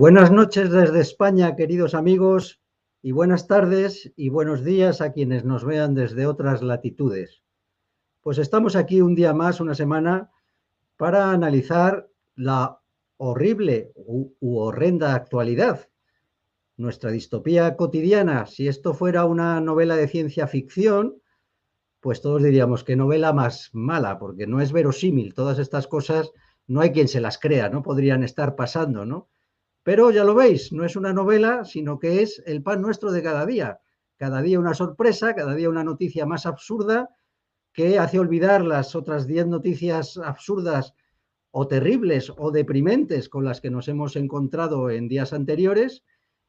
Buenas noches desde España, queridos amigos, y buenas tardes y buenos días a quienes nos vean desde otras latitudes. Pues estamos aquí un día más, una semana, para analizar la horrible u, horrenda actualidad, nuestra distopía cotidiana. Si esto fuera una novela de ciencia ficción, pues todos diríamos que novela más mala, porque no es verosímil. Todas estas cosas no hay quien se las crea, no podrían estar pasando, ¿no? Pero ya lo veis, no es una novela, sino que es el pan nuestro de cada día. Cada día una sorpresa, cada día una noticia más absurda que hace olvidar las otras 10 noticias absurdas o terribles o deprimentes con las que nos hemos encontrado en días anteriores.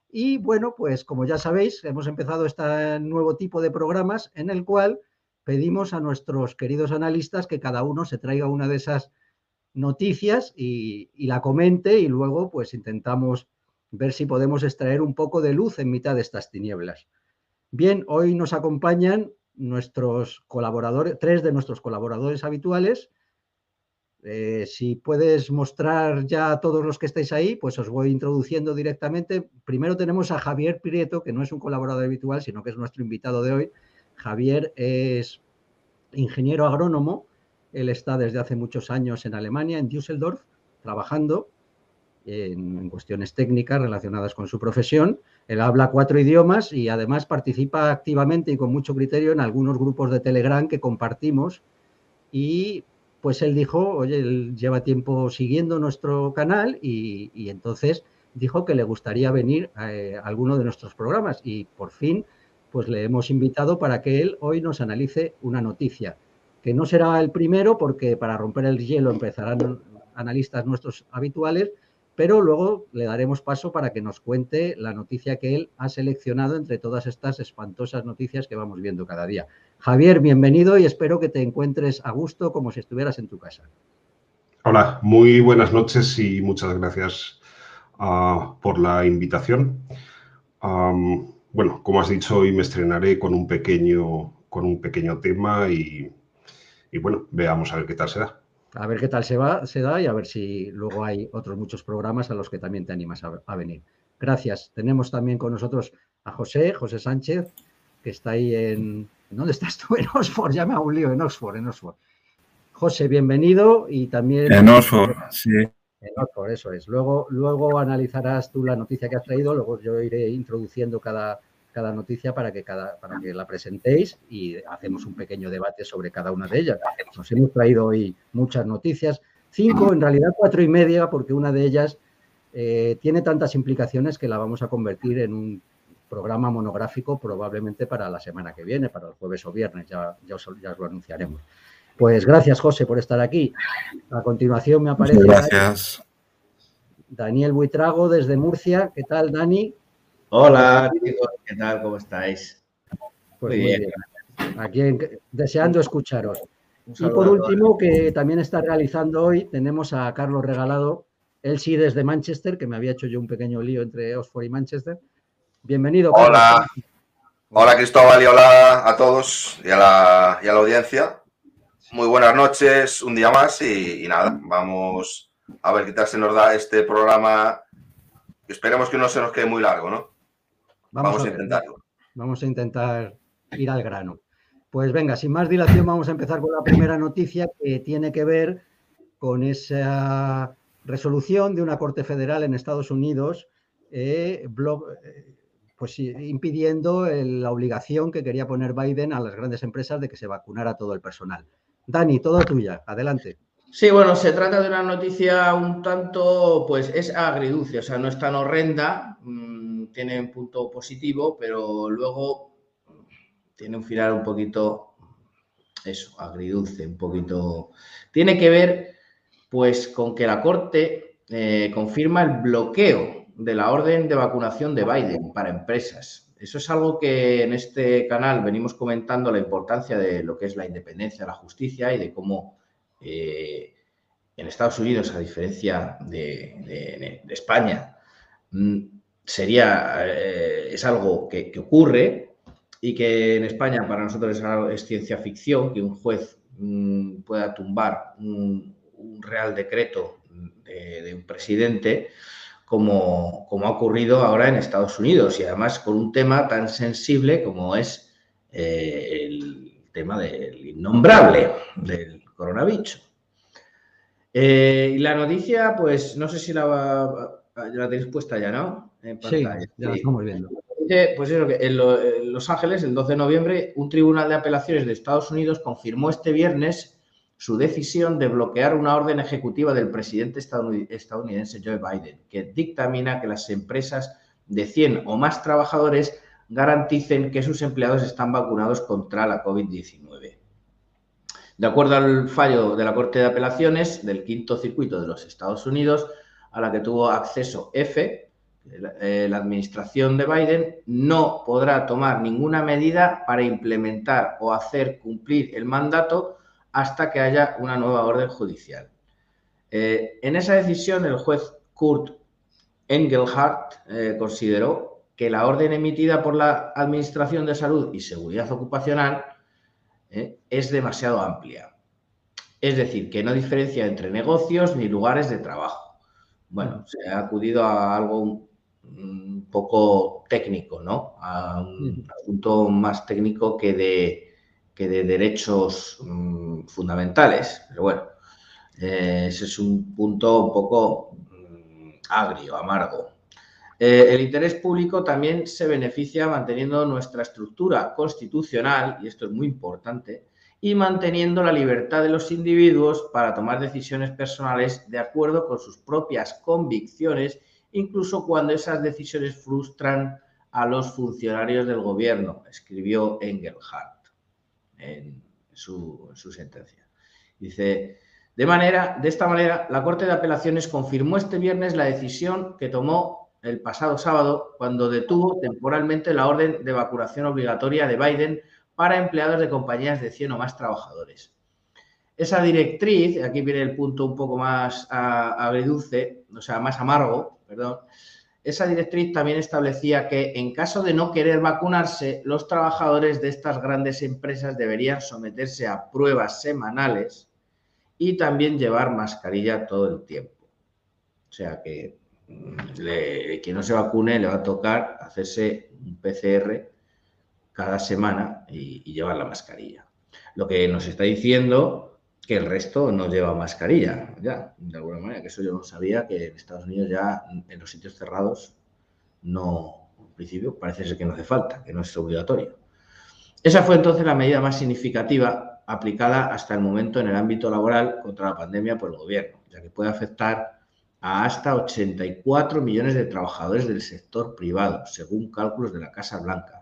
Y bueno, pues como ya sabéis, hemos empezado este nuevo tipo de programas en el cual pedimos a nuestros queridos analistas que cada uno se traiga una de esas noticias y, la comente y luego pues intentamos ver si podemos extraer un poco de luz en mitad de estas tinieblas. Bien, hoy nos acompañan nuestros colaboradores, tres de nuestros colaboradores habituales. Eh, si puedes mostrar ya a todos los que estáis ahí, pues os voy introduciendo directamente. Primero tenemos a Javier Prieto, que no es un colaborador habitual, sino que es nuestro invitado de hoy. Javier es ingeniero agrónomo, él está desde hace muchos años en Alemania, en Düsseldorf, trabajando en, cuestiones técnicas relacionadas con su profesión. Él habla cuatro idiomas y además participa activamente y con mucho criterio en algunos grupos de Telegram que compartimos. Y pues él dijo, oye, él lleva tiempo siguiendo nuestro canal y, entonces dijo que le gustaría venir a, a alguno de nuestros programas y por fin pues le hemos invitado para que él hoy nos analice una noticia que no será el primero porque para romper el hielo empezarán analistas nuestros habituales, pero luego le daremos paso para que nos cuente la noticia que él ha seleccionado entre todas estas espantosas noticias que vamos viendo cada día. Javier, bienvenido y espero que te encuentres a gusto como si estuvieras en tu casa. Hola, muy buenas noches y muchas gracias ah, por la invitación. bueno, como has dicho, hoy me estrenaré con un pequeño, con un pequeño tema y y bueno, veamos a ver qué tal se da. A ver qué tal se, va, se da y a ver si luego hay otros muchos programas a los que también te animas a, venir. Gracias. Tenemos también con nosotros a José, José Sánchez, que está ahí en... ¿Dónde estás tú? En Oxford, ya me hago un lío, en Oxford, en Oxford. José, bienvenido y también... En Oxford, sí. En Oxford, eso es. Luego, luego analizarás tú la noticia que has traído, luego yo iré introduciendo cada, cada noticia para que, cada, para que la presentéis y hacemos un pequeño debate sobre cada una de ellas. Nos hemos traído hoy muchas noticias, cinco, en realidad cuatro y media, porque una de ellas eh, tiene tantas implicaciones que la vamos a convertir en un programa monográfico probablemente para la semana que viene, para el jueves o viernes, ya, ya, os, lo anunciaremos. Pues gracias, José, por estar aquí. A continuación me aparece. Daniel Buitrago desde Murcia. ¿Qué tal, Dani? Hola, chicos, ¿qué tal? ¿Cómo estáis? Pues muy, bien. Aquí deseando escucharos. Y por último, que también está realizando hoy, tenemos a Carlos Regalado, él sí desde Manchester, que me había hecho yo un pequeño lío entre Oxford y Manchester. Bienvenido. Carlos. Hola. Hola Cristóbal y hola a todos y a la, audiencia. Muy buenas noches, un día más y, y, nada, vamos a ver qué tal se nos da este programa. Esperemos que no se nos quede muy largo, ¿no? Vamos, a, intentarlo. Vamos a intentar ir al grano. Pues venga, sin más dilación, vamos a empezar con la primera noticia que tiene que ver con esa resolución de una Corte Federal en Estados Unidos eh, eh, pues, impidiendo la obligación que quería poner Biden a las grandes empresas de que se vacunara todo el personal. Dani, todo tuya, adelante. Sí, bueno, se trata de una noticia un tanto, pues es agridulce, o sea, no es tan horrenda. Mm, tiene un punto positivo, pero luego tiene un final un poquito, eso, agridulce, un poquito... Tiene que ver, pues, con que la Corte eh, confirma el bloqueo de la orden de vacunación de Biden para empresas. Eso es algo que en este canal venimos comentando la importancia de lo que es la independencia de la justicia y de cómo eh, en Estados Unidos, a diferencia de, España, mm, sería, eh, es algo que, ocurre y que en España para nosotros es, ciencia ficción, que un juez mm, pueda tumbar un, real decreto de, un presidente, como, como, ha ocurrido ahora en Estados Unidos y además con un tema tan sensible como es eh, el tema del innombrable, del coronavirus. Eh, y la noticia, pues no sé si la, la tenéis puesta ya, ¿no? Sí, ya la estamos viendo. Pues eso, que en, Los Ángeles, el 12 de noviembre, un tribunal de apelaciones de Estados Unidos confirmó este viernes su decisión de bloquear una orden ejecutiva del presidente estadounidense Joe Biden, que dictamina que las empresas de 100 o más trabajadores garanticen que sus empleados están vacunados contra la COVID-19. De acuerdo al fallo de la Corte de Apelaciones del Quinto Circuito de los Estados Unidos, a la que tuvo acceso eh, la administración de Biden no podrá tomar ninguna medida para implementar o hacer cumplir el mandato hasta que haya una nueva orden judicial. Eh, en esa decisión, el juez Kurt Engelhardt eh, consideró que la orden emitida por la Administración de Salud y Seguridad Ocupacional es demasiado amplia. Es decir, que no diferencia entre negocios ni lugares de trabajo. Bueno, se ha acudido a algo un poco técnico, ¿no? A un asunto más técnico que de, que de derechos mm, fundamentales. Pero bueno, eh, ese es un punto un poco mm, agrio, amargo. Eh, el interés público también se beneficia manteniendo nuestra estructura constitucional, y esto es muy importante, y manteniendo la libertad de los individuos para tomar decisiones personales de acuerdo con sus propias convicciones incluso cuando esas decisiones frustran a los funcionarios del gobierno, escribió Engelhardt en su, sentencia. Dice, de, manera, de esta manera, la Corte de Apelaciones confirmó este viernes la decisión que tomó el pasado sábado cuando detuvo temporalmente la orden de vacunación obligatoria de Biden para empleados de compañías de 100 o más trabajadores. Esa directriz, aquí viene el punto un poco más agridulce, o sea, más amargo, perdón, esa directriz también establecía que en caso de no querer vacunarse, los trabajadores de estas grandes empresas deberían someterse a pruebas semanales y también llevar mascarilla todo el tiempo. O sea que mm, quien no se vacune le va a tocar hacerse un PCR cada semana y, y llevar la mascarilla. Lo que nos está diciendo que el resto no lleva mascarilla, ya, de alguna manera, que eso yo no sabía, que en Estados Unidos ya en los sitios cerrados no, en principio parece ser que no hace falta, que no es obligatorio. Esa fue entonces la medida más significativa aplicada hasta el momento en el ámbito laboral contra la pandemia por el gobierno, ya que puede afectar a hasta 84 millones de trabajadores del sector privado, según cálculos de la Casa Blanca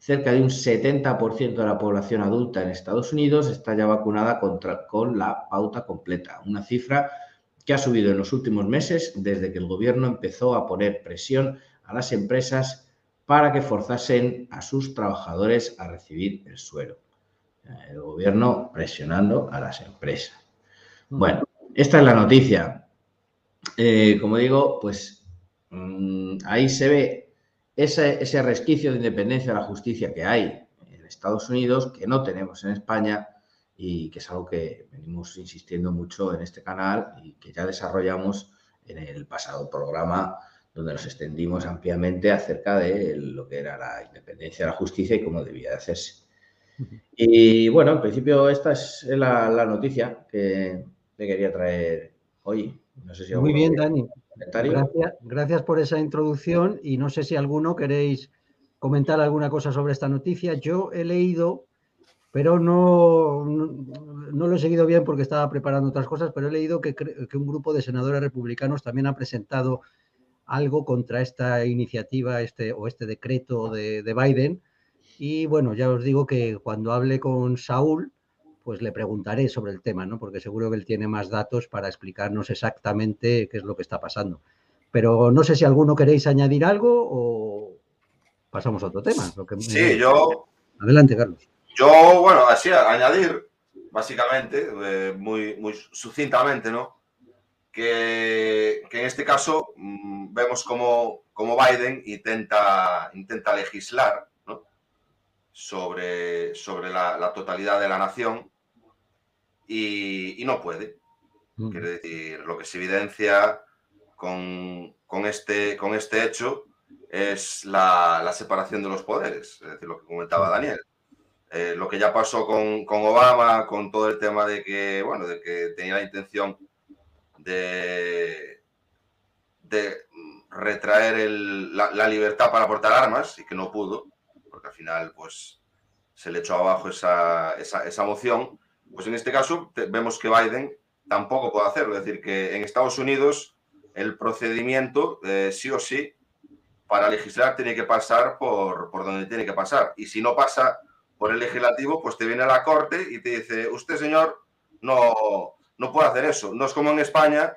cerca de un 70% de la población adulta en Estados Unidos está ya vacunada contra, con la pauta completa, una cifra que ha subido en los últimos meses desde que el gobierno empezó a poner presión a las empresas para que forzasen a sus trabajadores a recibir el suero. El gobierno presionando a las empresas. Bueno, esta es la noticia. Eh, como digo, pues mm, ahí se ve ese, resquicio de independencia de la justicia que hay en Estados Unidos, que no tenemos en España y que es algo que venimos insistiendo mucho en este canal y que ya desarrollamos en el pasado programa donde nos extendimos ampliamente acerca de lo que era la independencia de la justicia y cómo debía de hacerse. Y bueno, en principio esta es la, noticia que te quería traer hoy. No sé si Muy bien, Dani. Gracias, por esa introducción y no sé si alguno queréis comentar alguna cosa sobre esta noticia. Yo he leído, pero no, no, lo he seguido bien porque estaba preparando otras cosas, pero he leído que, un grupo de senadores republicanos también ha presentado algo contra esta iniciativa este, o este decreto de, de Biden. Y bueno, ya os digo que cuando hable con Saúl, pues le preguntaré sobre el tema, ¿no? Porque seguro que él tiene más datos para explicarnos exactamente qué es lo que está pasando. Pero no sé si alguno queréis añadir algo o pasamos a otro tema. sí, yo. Adelante, Carlos. Yo, bueno, así, añadir, básicamente, eh, muy, muy sucintamente, ¿no? Que, en este caso mm, vemos como, como Biden intenta, intenta legislar sobre, sobre la, totalidad de la nación y, no puede. Mm. Quiere decir, lo que se evidencia con, este, con este hecho es la, separación de los poderes, es decir, lo que comentaba Daniel. Eh, lo que ya pasó con, Obama, con todo el tema de que, bueno, de que tenía la intención de, de retraer la, libertad para portar armas y que no pudo, porque al final, pues, se le echó abajo esa, esa moción. Pues en este caso vemos que Biden tampoco puede hacerlo. Es decir, que en Estados Unidos el procedimiento, eh, sí o sí, para legislar tiene que pasar por, por donde tiene que pasar. Y si no pasa por el legislativo, pues te viene a la corte y te dice, usted señor, no, no puede hacer eso. No es como en España,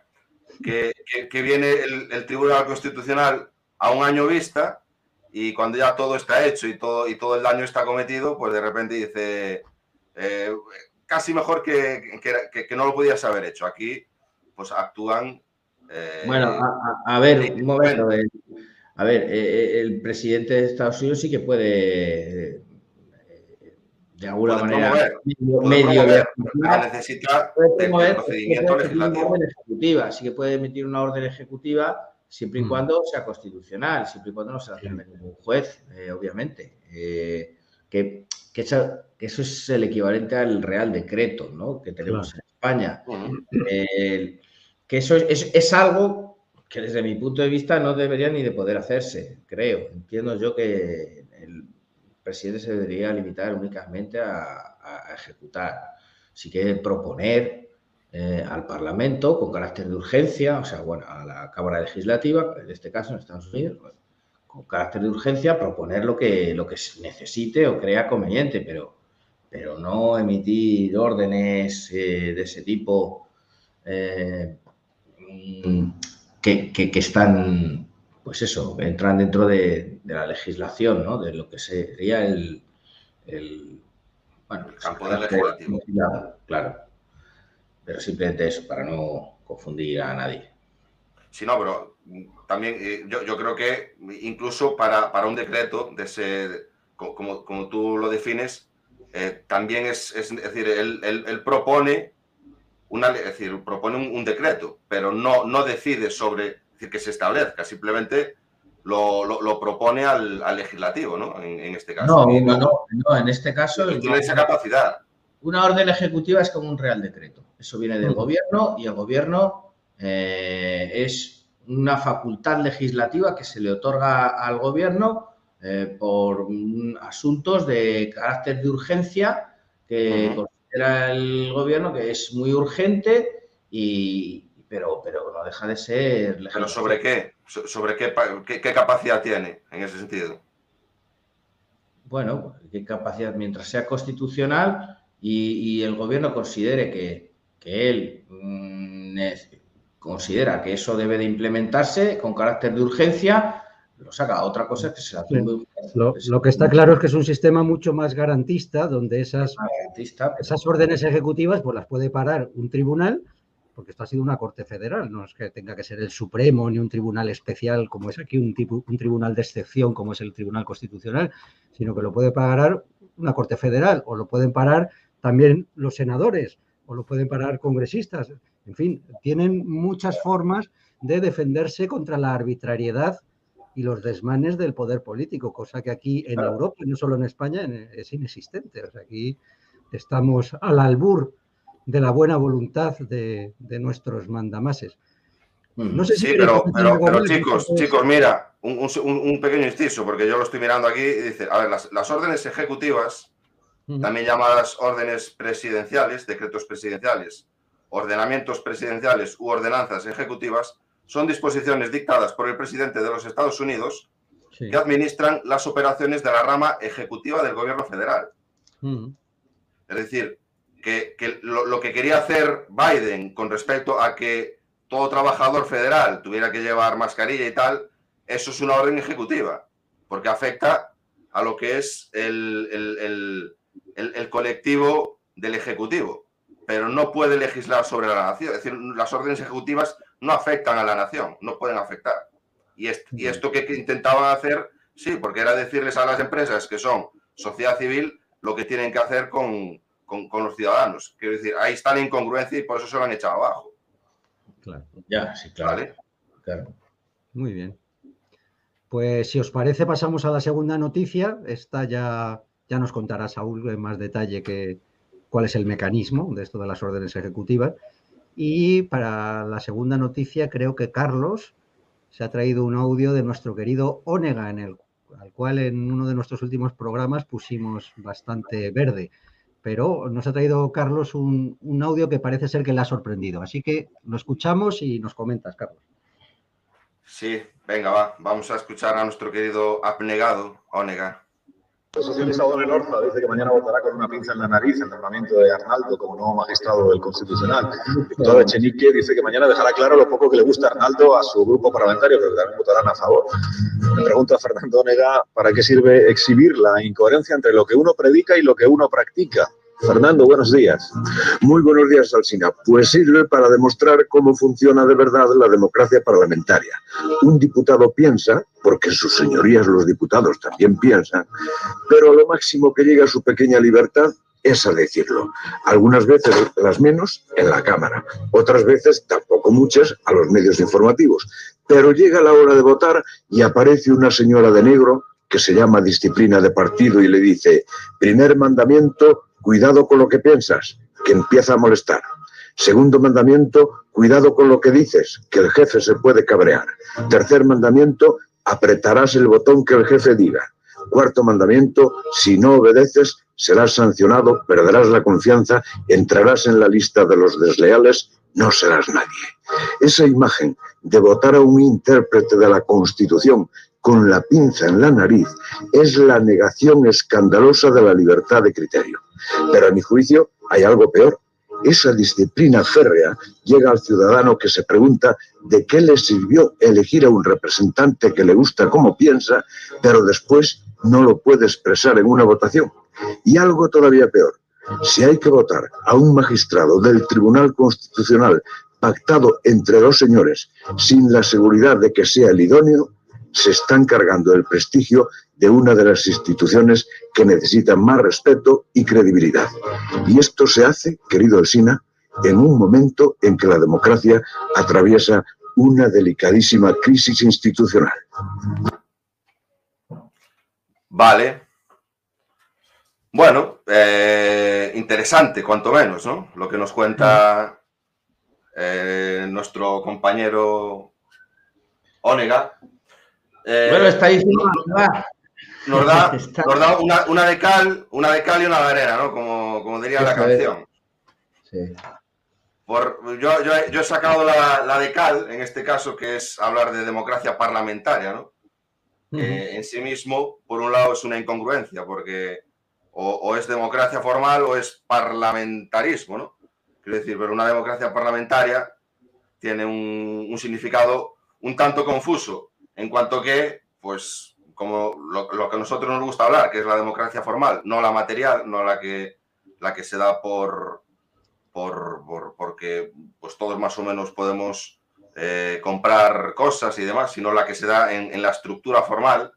que, que, viene el, Tribunal Constitucional a un año vista y cuando ya todo está hecho y todo, y todo el daño está cometido, pues de repente dice, eh, casi mejor que, que, no lo podías haber hecho. Aquí, pues actúan. Eh, bueno, a, ver, un momento. Eh, a ver, el presidente de Estados Unidos sí que puede, de alguna manera, medio, necesita procedimiento legislativo. Ejecutiva, sí que puede emitir una orden ejecutiva siempre y mm. cuando sea constitucional, siempre y cuando no se la firme ningún juez, obviamente. que que eso, es el equivalente al Real Decreto ¿no? que tenemos en España. que eso es, algo que desde mi punto de vista no debería ni de poder hacerse, creo. Entiendo yo que el presidente se debería limitar únicamente a, ejecutar. Si quiere proponer eh, al Parlamento con carácter de urgencia, o sea, bueno, a la Cámara Legislativa, en este caso en Estados Unidos, con carácter de urgencia, proponer lo que, lo que necesite o crea conveniente, pero, pero no emitir órdenes eh, de ese tipo eh, que, que, están, pues eso, entran dentro de, la legislación, ¿no? De lo que sería el, el bueno, el campo legislativo. Claro. Pero simplemente eso, para no confundir a nadie. Sí, no, pero también eh, yo, yo, creo que incluso para, para, un decreto de ese, como, como tú lo defines, eh, también es, es, decir, él, él, propone una, es decir, propone un, decreto, pero no, no decide sobre decir, que se establezca, simplemente lo, lo, propone al, al, legislativo, ¿no? En, en, este caso. No, no, no, en este caso. Tiene esa capacidad. Una orden ejecutiva es como un real decreto. Eso viene del gobierno y el gobierno eh, es una facultad legislativa que se le otorga al gobierno eh, por asuntos de carácter de urgencia que considera el gobierno que es muy urgente y pero, pero no deja de ser ¿Pero sobre qué? ¿Sobre qué, qué, capacidad tiene en ese sentido? Bueno, qué capacidad, mientras sea constitucional y, el gobierno considere que, que él mm, considera que eso debe de implementarse con carácter de urgencia, lo saca. Otra cosa es que se la lo, que está claro es que es un sistema mucho más garantista, donde esas, esas órdenes ejecutivas pues las puede parar un tribunal, porque esto ha sido una corte federal, no es que tenga que ser el Supremo ni un tribunal especial como es aquí, un, tipo, un tribunal de excepción como es el Tribunal Constitucional, sino que lo puede parar una corte federal o lo pueden parar también los senadores o lo pueden parar congresistas. En fin, tienen muchas formas de defenderse contra la arbitrariedad y los desmanes del poder político, cosa que aquí en Europa, y no solo en España, es inexistente. O sea, aquí estamos al albur de la buena voluntad de, nuestros mandamases. Mm. No sé si sí, pero, pero, chicos, chicos, mira, un, pequeño inciso, porque yo lo estoy mirando aquí y dice, a ver, las, órdenes ejecutivas, también llamadas órdenes presidenciales, decretos presidenciales, ordenamientos presidenciales u ordenanzas ejecutivas son disposiciones dictadas por el presidente de los Estados Unidos que administran las operaciones de la rama ejecutiva del gobierno federal. Es decir, que, lo, que quería hacer Biden con respecto a que todo trabajador federal tuviera que llevar mascarilla y tal, eso es una orden ejecutiva, porque afecta a lo que es el colectivo del Ejecutivo pero no puede legislar sobre la nación. Es decir, las órdenes ejecutivas no afectan a la nación, no pueden afectar. Y, y esto que, intentaban hacer, sí, porque era decirles a las empresas que son sociedad civil lo que tienen que hacer con, los ciudadanos. Quiero decir, ahí está la incongruencia y por eso se lo han echado abajo. Claro, ya, sí, claro. Claro. Muy bien. Pues si os parece, pasamos a la segunda noticia. Esta ya, ya nos contará Saúl en más detalle que, cuál es el mecanismo de esto de las órdenes ejecutivas. Y para la segunda noticia, creo que Carlos se ha traído un audio de nuestro querido Onega, en el, al cual en uno de nuestros últimos programas pusimos bastante verde. Pero nos ha traído Carlos un, un audio que parece ser que le ha sorprendido. Así que lo escuchamos y nos comentas, Carlos. Sí, venga, va. Vamos a escuchar a nuestro querido abnegado, Onega. El socialista Don Elorza dice que mañana votará con una pinza en la nariz el nombramiento de Arnaldo como nuevo magistrado del Constitucional. Diputado Echenique dice que mañana dejará claro lo poco que le gusta Arnaldo a su grupo parlamentario, pero que también votarán a favor. Le pregunto a Fernando Onega para qué sirve exhibir la incoherencia entre lo que uno predica y lo que uno practica. Fernando, buenos días. Muy buenos días, Alsina. Pues sirve para demostrar cómo funciona de verdad la democracia parlamentaria. Un diputado piensa, porque sus señorías los diputados también piensan, pero lo máximo que llega su pequeña libertad es a decirlo. Algunas veces las menos en la Cámara, otras veces tampoco muchas a los medios informativos. Pero llega la hora de votar y aparece una señora de negro que se llama disciplina de partido y le dice, primer mandamiento, cuidado con lo que piensas, que empieza a molestar. Segundo mandamiento, cuidado con lo que dices, que el jefe se puede cabrear. Tercer mandamiento, apretarás el botón que el jefe diga. Cuarto mandamiento, si no obedeces, serás sancionado, perderás la confianza, entrarás en la lista de los desleales, no serás nadie. Esa imagen de votar a un intérprete de la Constitución con la pinza en la nariz es la negación escandalosa de la libertad de criterio. Pero a mi juicio hay algo peor. Esa disciplina férrea llega al ciudadano que se pregunta de qué le sirvió elegir a un representante que le gusta como piensa, pero después no lo puede expresar en una votación. Y algo todavía peor. Si hay que votar a un magistrado del Tribunal Constitucional pactado entre dos señores sin la seguridad de que sea el idóneo, se están cargando el prestigio de una de las instituciones que necesitan más respeto y credibilidad. Y esto se hace, querido Elsina, en un momento en que la democracia atraviesa una delicadísima crisis institucional. Vale. Bueno, eh, interesante, cuanto menos, ¿no? Lo que nos cuenta eh, nuestro compañero Onega. Eh, bueno, está diciendo nos da, nos da una, una, de cal, una de cal y una de arena, ¿no? Como, como diría la canción. Sí. Por, yo, yo, yo, he sacado la, la, de cal, en este caso, que es hablar de democracia parlamentaria, ¿no? Uh -huh. eh, en sí mismo, por un lado, es una incongruencia, porque o, o, es democracia formal o es parlamentarismo, ¿no? Quiero decir, pero una democracia parlamentaria tiene un, un significado un tanto confuso, en cuanto que, pues, como lo, que a nosotros nos gusta hablar, que es la democracia formal, no la material, no la que, la que se da por, por, por porque pues todos más o menos podemos eh, comprar cosas y demás, sino la que se da en, la estructura formal,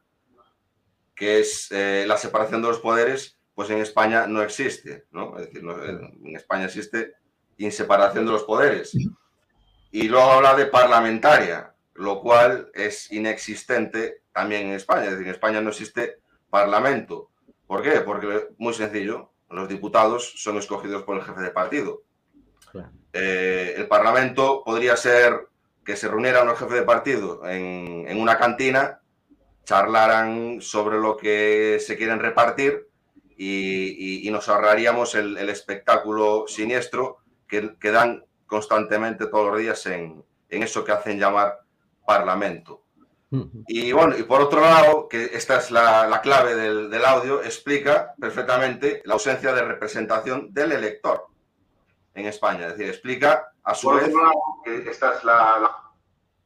que es eh, la separación de los poderes, pues en España no existe, ¿no? Es decir, no, en España existe inseparación de los poderes. Y luego habla de parlamentaria, lo cual es inexistente también en España. Es decir, en España no existe parlamento. ¿Por qué? Porque, muy sencillo, los diputados son escogidos por el jefe de partido. Claro. Eh, el parlamento podría ser que se reunieran los jefes de partido en, en, una cantina, charlaran sobre lo que se quieren repartir y, y, y nos ahorraríamos el, el espectáculo siniestro que, que, dan constantemente todos los días en, en eso que hacen llamar Parlamento. Y bueno, y por otro lado, que esta es la, la clave del, del, audio, explica perfectamente la ausencia de representación del elector en España. Es decir, explica a su por vez. Lado, que esta es la, la,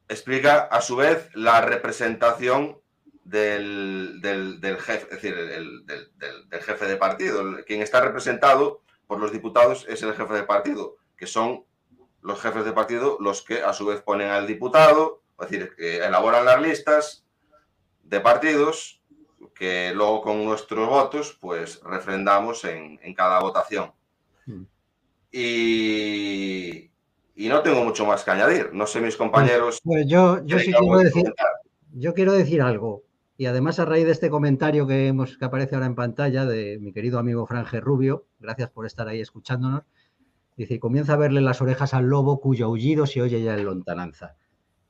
Explica a su vez la representación del, del, del jefe, es decir, el, del, del, jefe de partido. Quien está representado por los diputados es el jefe de partido, que son los jefes de partido los que a su vez ponen al diputado, es decir, que elaboran las listas de partidos que luego con nuestros votos pues refrendamos en, en cada votación. Mm. Y, y no tengo mucho más que añadir. No sé, mis compañeros. Pues, yo, yo sí quiero decir, yo quiero decir algo. Y además, a raíz de este comentario que, hemos, que aparece ahora en pantalla de mi querido amigo Franje Rubio, gracias por estar ahí escuchándonos, dice, comienza a verle las orejas al lobo cuyo aullido se oye ya en lontananza.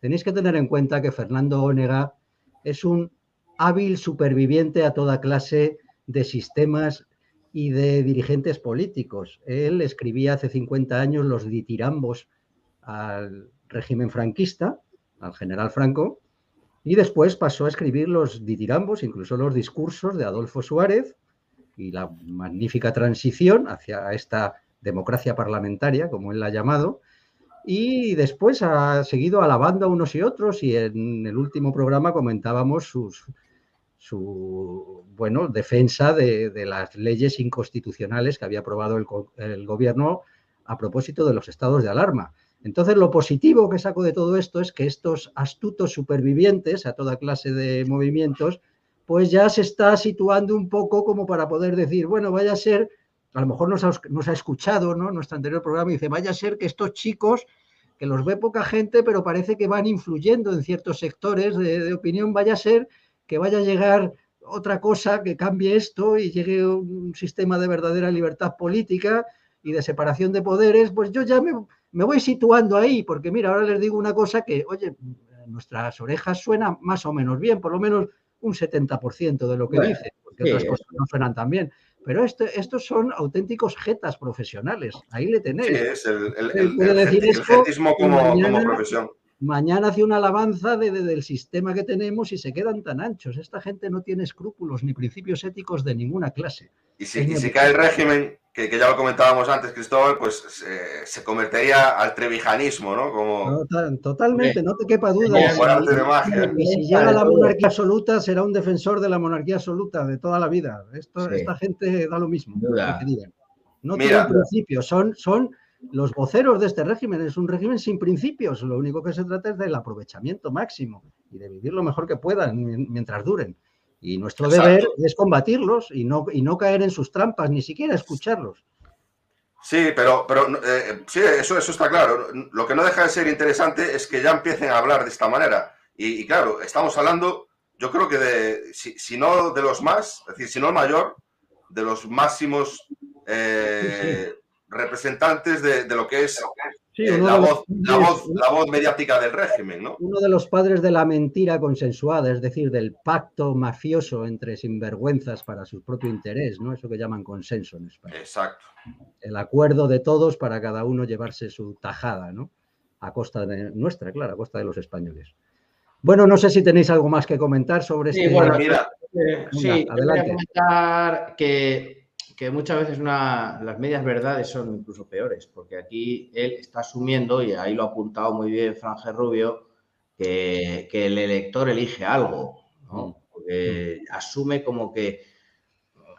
Tenéis que tener en cuenta que Fernando Onega es un hábil superviviente a toda clase de sistemas y de dirigentes políticos. Él escribía hace 50 años los ditirambos al régimen franquista, al general Franco, y después pasó a escribir los ditirambos, incluso los discursos de Adolfo Suárez y la magnífica transición hacia esta democracia parlamentaria, como él la ha llamado, y después ha seguido alabando a unos y otros y en el último programa comentábamos sus, su bueno, defensa de, las leyes inconstitucionales que había aprobado el gobierno a propósito de los estados de alarma. Entonces, lo positivo que saco de todo esto es que estos astutos supervivientes a toda clase de movimientos, pues ya se está situando un poco como para poder decir, bueno, vaya a ser, a lo mejor nos ha, escuchado, ¿no? Nuestro anterior programa dice, vaya a ser que estos chicos, que los ve poca gente, pero parece que van influyendo en ciertos sectores de, de opinión, vaya a ser que vaya a llegar otra cosa que cambie esto y llegue un sistema de verdadera libertad política y de separación de poderes, pues yo ya me, me voy situando ahí, porque mira, ahora les digo una cosa que, oye, nuestras orejas suenan más o menos bien, por lo menos un 70% de lo que dice, porque otras cosas no suenan tan bien. Pero este, estos son auténticos jetas profesionales. Ahí le tenéis. Sí, es el, el, como, profesión. Mañana hace una alabanza de, del sistema que tenemos y se quedan tan anchos. Esta gente no tiene escrúpulos ni principios éticos de ninguna clase. Y si, y si cae el régimen, que, ya lo comentábamos antes, Cristóbal, pues se convertiría al trevijanismo, ¿no? Como... totalmente, no te quepa duda. si, llega la monarquía absoluta, será un defensor de la monarquía absoluta de toda la vida. Esto, Esta gente da lo mismo. No tiene principios, son, son los voceros de este régimen. Es un régimen sin principios. Lo único que se trata es del aprovechamiento máximo y de vivir lo mejor que puedan mientras duren. Y nuestro deber es combatirlos y no, y no caer en sus trampas, ni siquiera escucharlos. Sí, pero, pero eh, sí, eso, eso está claro. Lo que no deja de ser interesante es que ya empiecen a hablar de esta manera. Y, claro, estamos hablando, yo creo que de, si, no de los más, es decir, si no el mayor, de los máximos eh, representantes de, de, lo que es eh, la, voz, la, voz, la, voz, mediática del régimen, ¿no? Uno de los padres de la mentira consensuada, es decir, del pacto mafioso entre sinvergüenzas para su propio interés, ¿no? Eso que llaman consenso en España. Exacto. El acuerdo de todos para cada uno llevarse su tajada, ¿no? A costa de nuestra, claro, a costa de los españoles. Bueno, no sé si tenéis algo más que comentar sobre sí, este. Bueno, mira, eh, sí, adelante. comentar que que muchas veces las medias verdades son incluso peores, porque aquí él está asumiendo, y ahí lo ha apuntado muy bien Franje Rubio, que, el elector elige algo, ¿no? Mm. Porque asume como que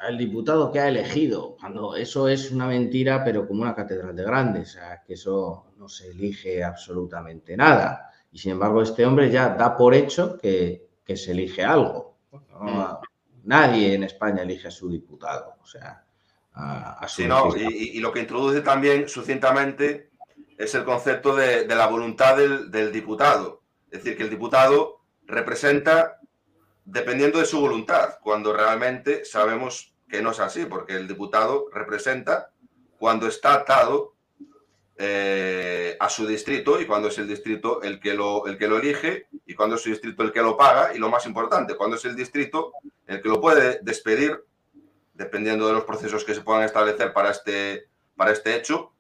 el diputado que ha elegido, cuando eso es una mentira, pero como una catedral de grandes, o sea, que eso no se elige absolutamente nada. Y sin embargo, este hombre ya da por hecho que, se elige algo. Mm. Nadie en España elige a su diputado. O sea, y, lo que introduce también sucintamente es el concepto de, la voluntad del, diputado. Es decir, que el diputado representa dependiendo de su voluntad, cuando realmente sabemos que no es así, porque el diputado representa cuando está atado eh, a su distrito y cuando es el distrito el que, lo, el que lo elige y cuando es su distrito el que lo paga y lo más importante, cuando es el distrito el que lo puede despedir dependiendo de los procesos que se puedan establecer para este, para este hecho,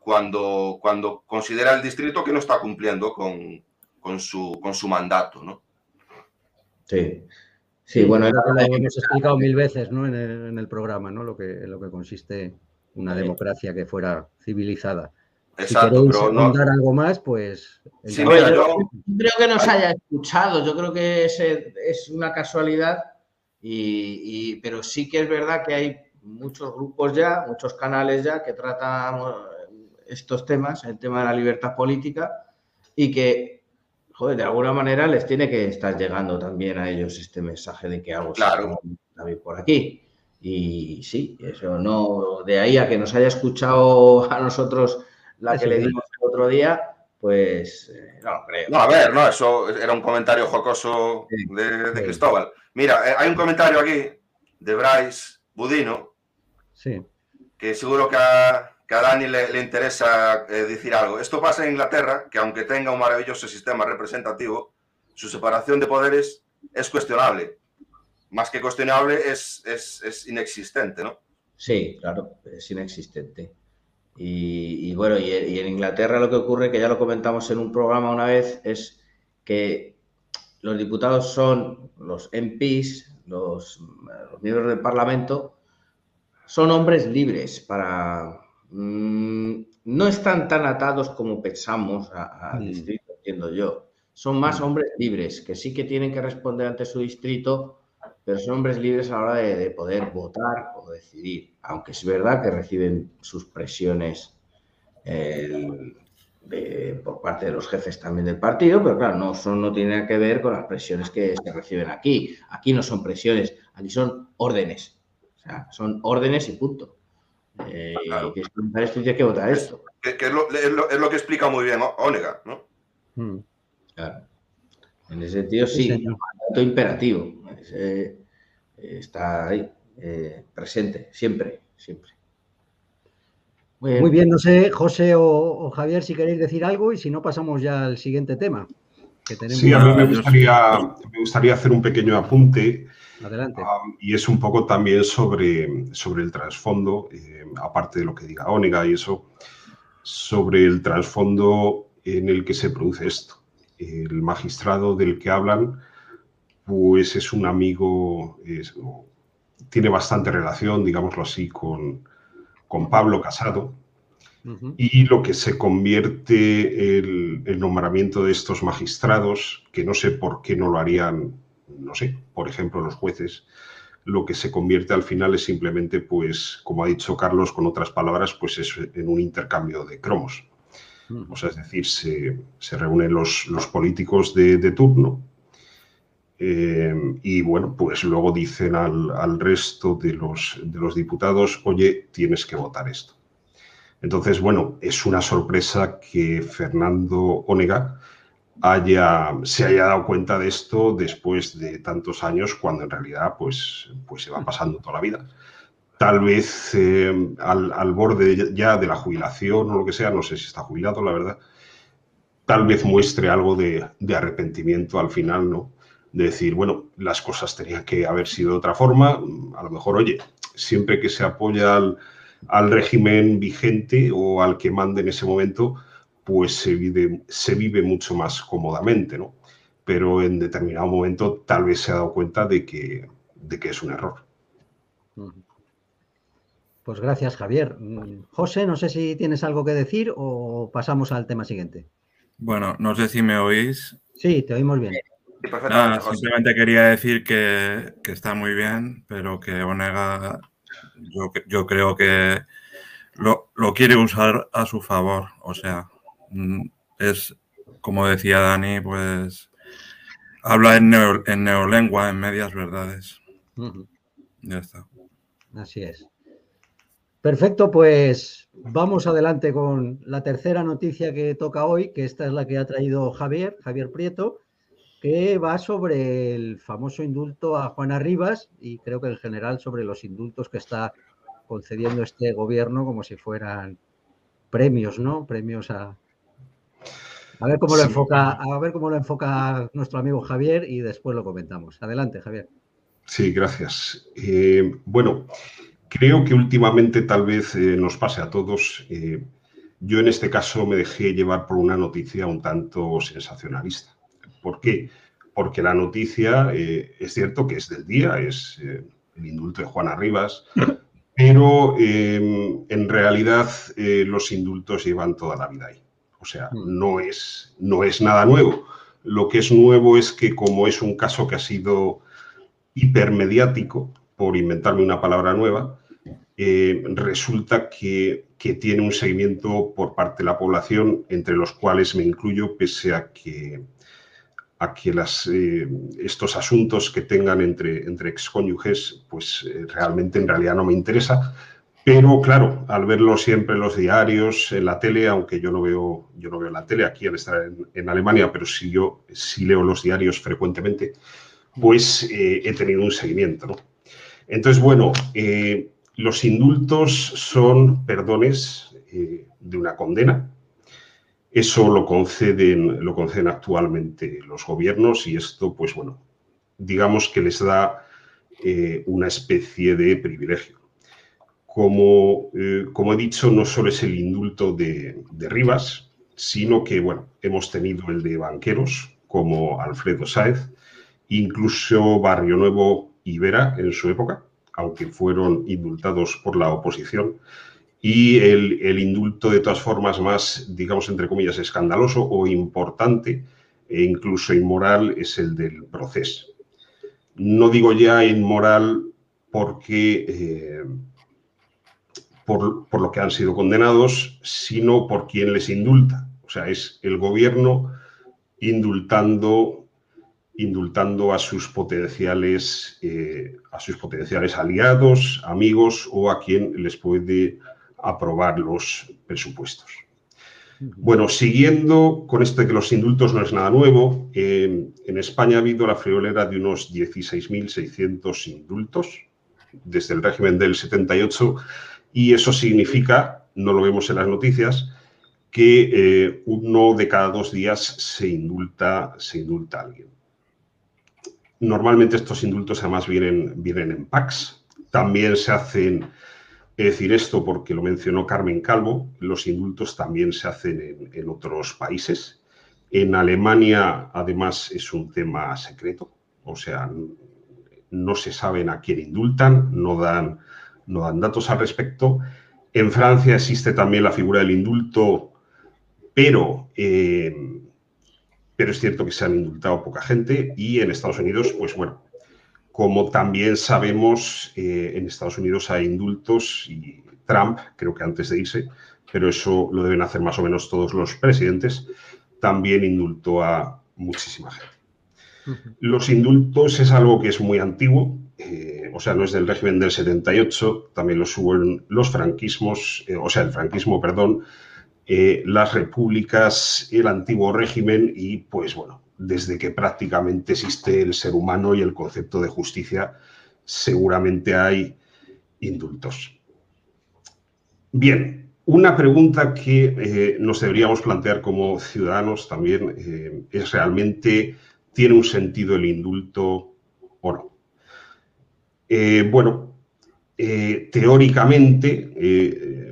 cuando, cuando considera el distrito que no está cumpliendo con, con, su, con su mandato, ¿no? Sí. Sí, bueno, lo hemos explicado mil veces ¿no? en, el, programa, ¿no? Lo que, lo que consiste una democracia que fuera civilizada. Exacto, si pero no... algo más, pues. Sí, yo... creo que nos haya escuchado. Yo creo que es, es una casualidad y, pero sí que es verdad que hay muchos grupos ya, muchos canales ya que tratan estos temas, el tema de la libertad política, y que, joder, de alguna manera les tiene que estar llegando también a ellos este mensaje de que algo claro. está por aquí. Y sí, eso no, de ahí a que nos haya escuchado a nosotros la que le dimos el otro día, pues eh, no lo creo. No, a ver, no, eso era un comentario jocoso de, Cristóbal. Mira, eh, hay un comentario aquí de Bryce Budino, sí. que seguro que a, Dani le, interesa eh, decir algo. Esto pasa en Inglaterra, que aunque tenga un maravilloso sistema representativo, su separación de poderes es cuestionable. Más que cuestionable, es, es inexistente, ¿no? Sí, claro, es inexistente. Y, bueno, y, en Inglaterra lo que ocurre, que ya lo comentamos en un programa una vez, es que los diputados son los MPs, los, miembros del Parlamento, son hombres libres para... Mm, no están tan atados como pensamos al distrito, entiendo yo. Son más hombres libres, que sí que tienen que responder ante su distrito, pero son hombres libres a la hora de, poder votar o decidir, aunque es verdad que reciben sus presiones por parte de los jefes también del partido, pero claro, no, son, no tiene nada que ver con las presiones que se reciben aquí. Aquí no son presiones, aquí son órdenes. O sea, son órdenes y punto. Eh, claro. que esto y que votar esto. Que, es, lo, que explica muy bien Onega, ¿no? Hmm. Claro. En ese sentido, sí, sí mandato imperativo. Eh, está ahí, eh, presente, siempre, siempre. Muy bien. no sé, José o, Javier, si queréis decir algo y si no, pasamos ya al siguiente tema. Sí, a mí me gustaría, hacer un pequeño apunte. Adelante. y es un poco también sobre, sobre el trasfondo, eh, aparte de lo que diga Ónega y eso, sobre el trasfondo en el que se produce esto. El magistrado del que hablan pues es un amigo, tiene bastante relación, digámoslo así, con, Pablo Casado. Y lo que se convierte el, el, nombramiento de estos magistrados, que no sé por qué no lo harían, no sé, por ejemplo, los jueces, lo que se convierte al final es simplemente, pues, como ha dicho Carlos, con otras palabras, pues es en un intercambio de cromos. O sea, es decir, se, reúnen los, los políticos de, de turno eh, y bueno, pues luego dicen al, resto de los, de los, diputados, oye, tienes que votar esto. Entonces, bueno, es una sorpresa que Fernando Onega haya, se haya dado cuenta de esto después de tantos años, cuando en realidad pues, pues se va pasando toda la vida. Tal vez eh, al, borde ya de la jubilación o lo que sea, no sé si está jubilado, la verdad, tal vez muestre algo de, de arrepentimiento al final, ¿no? de decir, bueno, las cosas tenían que haber sido de otra forma. A lo mejor, oye, siempre que se apoya al, régimen vigente o al que mande en ese momento, pues se vive, se vive mucho más cómodamente, ¿no? Pero en determinado momento tal vez se ha dado cuenta de que, de que es un error. Pues gracias, Javier. José, no sé si tienes algo que decir o pasamos al tema siguiente. Bueno, no sé si me oís. Sí, te oímos bien. simplemente quería decir que, está muy bien, pero que Onega, yo, yo creo que lo, quiere usar a su favor. O sea, mm, es, como decía Dani, pues habla en, en neolengua, en medias verdades. Ya está. Así es. Perfecto, pues vamos adelante con la tercera noticia que toca hoy, que esta es la que ha traído Javier, Javier Prieto, que va sobre el famoso indulto a Juana Rivas y creo que en general sobre los indultos que está concediendo este gobierno como si fueran premios, ¿no? Premios a... A ver cómo lo enfoca, a ver cómo lo enfoca nuestro amigo Javier y después lo comentamos. Adelante, Javier. Sí, gracias. Eh, bueno, creo que últimamente tal vez eh, nos pase a todos. Eh, yo en este caso me dejé llevar por una noticia un tanto sensacionalista. ¿Por qué? Porque la noticia eh, es cierto que es del día, es el indulto de Juana Rivas, pero en realidad los indultos llevan toda la vida ahí. O sea, mm. no es, no es nada nuevo. Lo que es nuevo es que como es un caso que ha sido hipermediático, por inventarme una palabra nueva, eh, resulta que, tiene un seguimiento por parte de la población, entre los cuales me incluyo, pese a que, a que eh, estos asuntos que tengan entre, entre excónyuges, pues eh, realmente en realidad no me interesa, Pero claro, al verlo siempre en los diarios, en la tele, aunque yo no veo, yo no veo la tele aquí al estar en, Alemania, pero sí yo sí leo los diarios frecuentemente, pues he tenido un seguimiento. Entonces, bueno, los indultos son perdones eh, de una condena. Eso lo conceden, lo conceden actualmente los gobiernos y esto, pues bueno, digamos que les da una especie de privilegio. Como, eh, como he dicho, no solo es el indulto de, Rivas, sino que, bueno, hemos tenido el de banqueros como Alfredo Sáez, incluso Barrio Nuevo y Vera en su época, aunque fueron indultados por la oposición, y el, el, indulto de todas formas más, digamos, entre comillas, escandaloso o importante e incluso inmoral es el del proceso. No digo ya inmoral porque eh, por, lo que han sido condenados, sino por quien les indulta. O sea, es el gobierno indultando, indultando a sus potenciales, eh, a sus potenciales aliados, amigos o a quien les puede aprobar los presupuestos. Bueno, siguiendo con esto de que los indultos no es nada nuevo, en España ha habido la friolera de unos 16.600 indultos desde el régimen del 78 y eso significa, no lo vemos en las noticias, que eh, uno de cada dos días se indulta, se indulta a alguien. Normalmente estos indultos además vienen, vienen en packs. También se hacen, es decir esto porque lo mencionó Carmen Calvo, los indultos también se hacen en, en otros países. En Alemania, además, es un tema secreto, o sea, no se saben a quién indultan, no dan no dan datos al respecto. En Francia existe también la figura del indulto, pero, eh, pero es cierto que se han indultado poca gente y en Estados Unidos, pues bueno, como también sabemos, eh, en Estados Unidos hay indultos y Trump, creo que antes de irse, pero eso lo deben hacer más o menos todos los presidentes, también indultó a muchísima gente. Los indultos es algo que es muy antiguo, eh, o sea, no es del régimen del 78, también los hubo los franquismos, eh, o sea, el franquismo, perdón, eh, las repúblicas, el antiguo régimen y, pues bueno, desde que prácticamente existe el ser humano y el concepto de justicia, seguramente hay indultos. Bien, una pregunta que nos deberíamos plantear como ciudadanos también es realmente, ¿tiene un sentido el indulto o no? Eh, bueno, eh, teóricamente eh,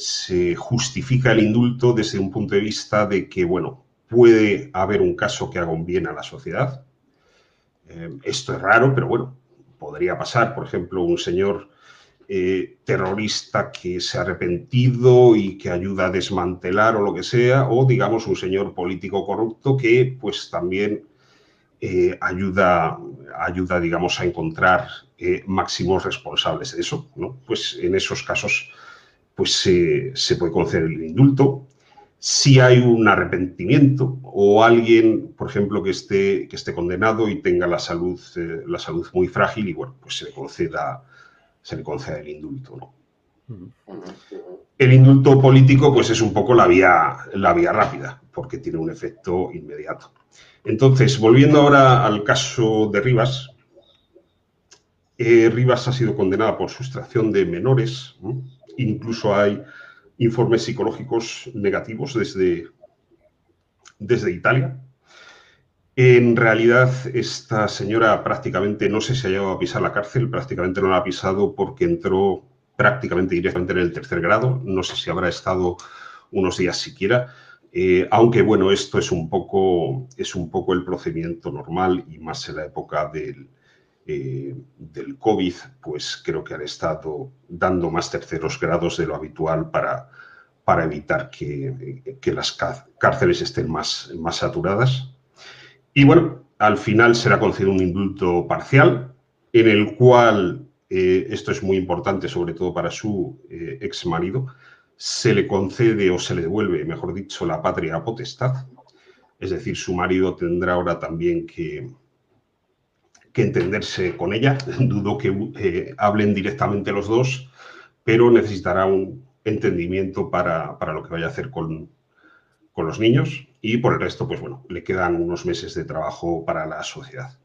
se justifica el indulto desde un punto de vista de que, bueno, puede haber un caso que haga un bien a la sociedad. esto es raro, pero bueno, podría pasar, por ejemplo, un señor terrorista que se ha arrepentido y que ayuda a desmantelar o lo que sea, o digamos un señor político corrupto que pues también ayuda, ayuda, digamos, a encontrar eh, máximos responsables de eso. ¿no? Pues en esos casos pues, se puede conceder el indulto. Si hay un arrepentimiento o alguien, por ejemplo, que esté, que esté condenado y tenga la salud, eh, la salud muy frágil y bueno, pues se le conceda, se le conceda el indulto. ¿no? El indulto político pues es un poco la vía, la vía rápida porque tiene un efecto inmediato. Entonces, volviendo ahora al caso de Rivas, eh, Rivas ha sido condenada por sustracción de menores. Incluso hay informes psicológicos negativos desde, desde Italia. En realidad, esta señora prácticamente no sé si ha llegado a pisar la cárcel, prácticamente no la ha pisado porque entró prácticamente directamente en el tercer grado. No sé si habrá estado unos días siquiera. Eh, aunque bueno, esto es un, poco, es un poco el procedimiento normal y más en la época del, eh, del COVID, pues creo que han estado dando más terceros grados de lo habitual para, para evitar que, que las cárceles estén más, más saturadas. Y bueno, al final será concedido un indulto parcial, en el cual, eh, esto es muy importante, sobre todo para su eh, ex marido, se le concede o se le devuelve, mejor dicho, la patria potestad. Es decir, su marido tendrá ahora también que, que entenderse con ella. Dudo que eh, hablen directamente los dos, pero necesitará un entendimiento para, lo que vaya a hacer con, con los niños y por el resto, pues bueno, le quedan unos meses de trabajo para la sociedad.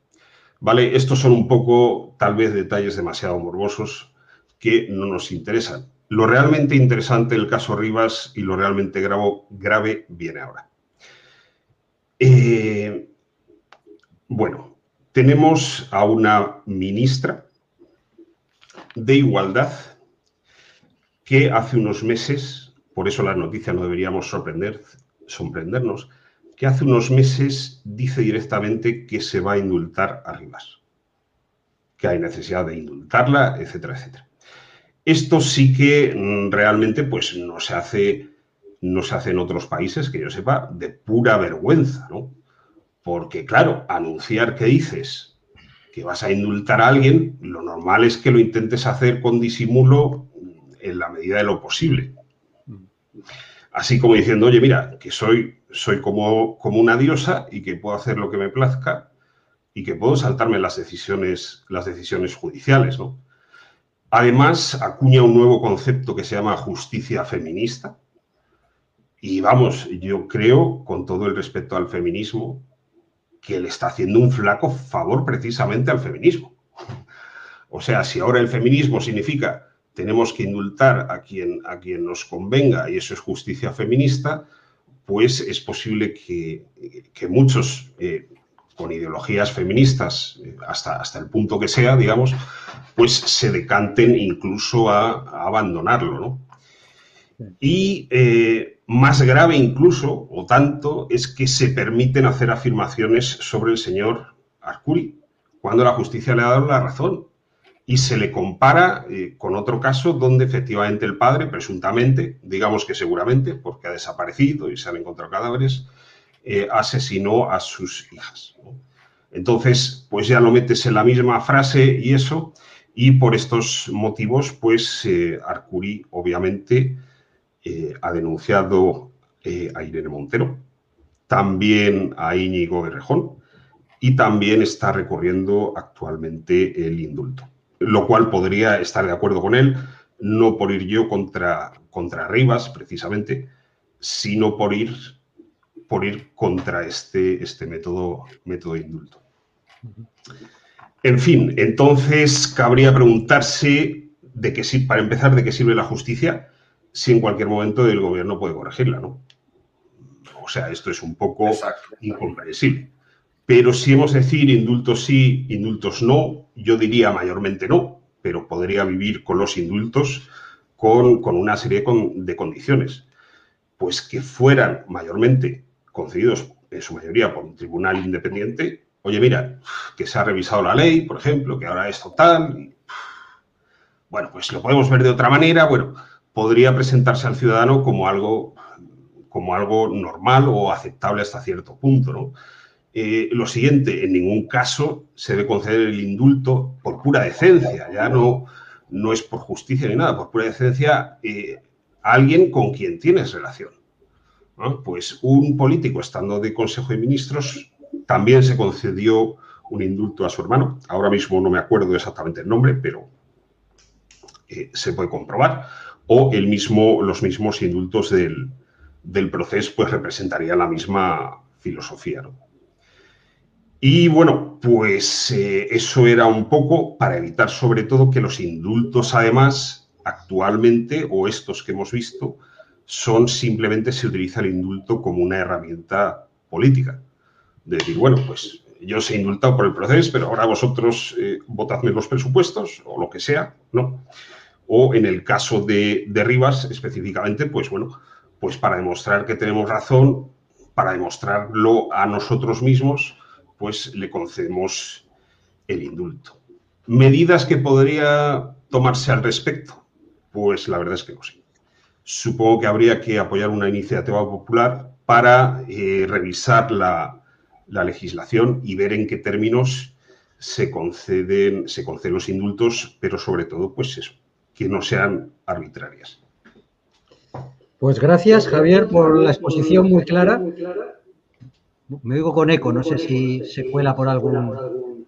Vale, estos son un poco, tal vez, detalles demasiado morbosos que no nos interesan. Lo realmente interesante del caso Rivas y lo realmente grave viene ahora. Eh, bueno, tenemos a una ministra de Igualdad que hace unos meses, por eso las noticias no deberíamos sorprender, sorprendernos, que hace unos meses dice directamente que se va a indultar a Rivas, que hay necesidad de indultarla, etcétera, etcétera. Esto sí que mm, realmente pues, no, se hace, no se hace en otros países, que yo sepa, de pura vergüenza, ¿no? Porque, claro, anunciar que dices que vas a indultar a alguien, lo normal es que lo intentes hacer con disimulo en la medida de lo posible. Así como diciendo, oye, mira, que soy, soy como, como una diosa y que puedo hacer lo que me plazca y que puedo saltarme las decisiones, las decisiones judiciales, ¿no? Además, acuña un nuevo concepto que se llama justicia feminista. Y vamos, yo creo, con todo el respeto al feminismo, que le está haciendo un flaco favor precisamente al feminismo. O sea, si ahora el feminismo significa tenemos que indultar a quien, a quien nos convenga y eso es justicia feminista, pues es posible que, muchos eh, con ideologías feministas, eh, hasta, hasta el punto que sea, digamos, pues se decanten incluso a, abandonarlo, ¿no? Y eh, más grave incluso, o tanto, es que se permiten hacer afirmaciones sobre el señor Arcuri, cuando la justicia le ha dado la razón y se le compara eh, con otro caso donde efectivamente el padre, presuntamente, digamos que seguramente, porque ha desaparecido y se han encontrado cadáveres, eh, asesinó a sus hijas. Entonces, pues ya lo metes en la misma frase y eso, y por estos motivos, pues eh, Arcuri obviamente ha denunciado a Irene Montero, también a Íñigo Guerrejón, y también está recorriendo actualmente el indulto. Lo cual podría estar de acuerdo con él, no por ir yo contra, contra Rivas, precisamente, sino por ir, por ir contra este, este método, método de indulto. En fin, entonces cabría preguntarse de qué para empezar, de qué sirve la justicia si en cualquier momento el gobierno puede corregirla, ¿no? O sea, esto es un poco incomprensible. Pero si hemos de decir indultos sí, indultos no, yo diría mayormente no, pero podría vivir con los indultos con, una serie de condiciones. Pues que fueran mayormente concedidos en su mayoría por un tribunal independiente. Oye, mira, que se ha revisado la ley, por ejemplo, que ahora es total. bueno, pues lo podemos ver de otra manera. Bueno, podría presentarse al ciudadano como algo, como algo normal o aceptable hasta cierto punto. Eh, lo siguiente, en ningún caso se debe conceder el indulto por pura decencia, ya no, no es por justicia ni nada, por pura decencia eh, alguien con quien tienes relación. Pues un político estando de Consejo de Ministros también se concedió un indulto a su hermano, ahora mismo no me acuerdo exactamente el nombre, pero eh, se puede comprobar, o el mismo, los mismos indultos del, proceso pues representarían la misma filosofía. Y bueno, pues eh, eso era un poco para evitar sobre todo que los indultos además actualmente o estos que hemos visto son simplemente se utiliza el indulto como una herramienta política. De decir, bueno, pues yo os indultado por el proceso, pero ahora vosotros eh, votadme los presupuestos o lo que sea, ¿no? O en el caso de, Rivas específicamente, pues bueno, pues para demostrar que tenemos razón, para demostrarlo a nosotros mismos, pues le concedemos el indulto. ¿Medidas que podría tomarse al respecto? Pues la verdad es que no sé. Supongo que habría que apoyar una iniciativa popular para eh, revisar la, legislación y ver en qué términos se conceden, se conceden los indultos, pero sobre todo, pues eso, que no sean arbitrarias. Pues gracias, Javier, por la exposición muy clara. Me oigo con eco, no sé si se cuela por algún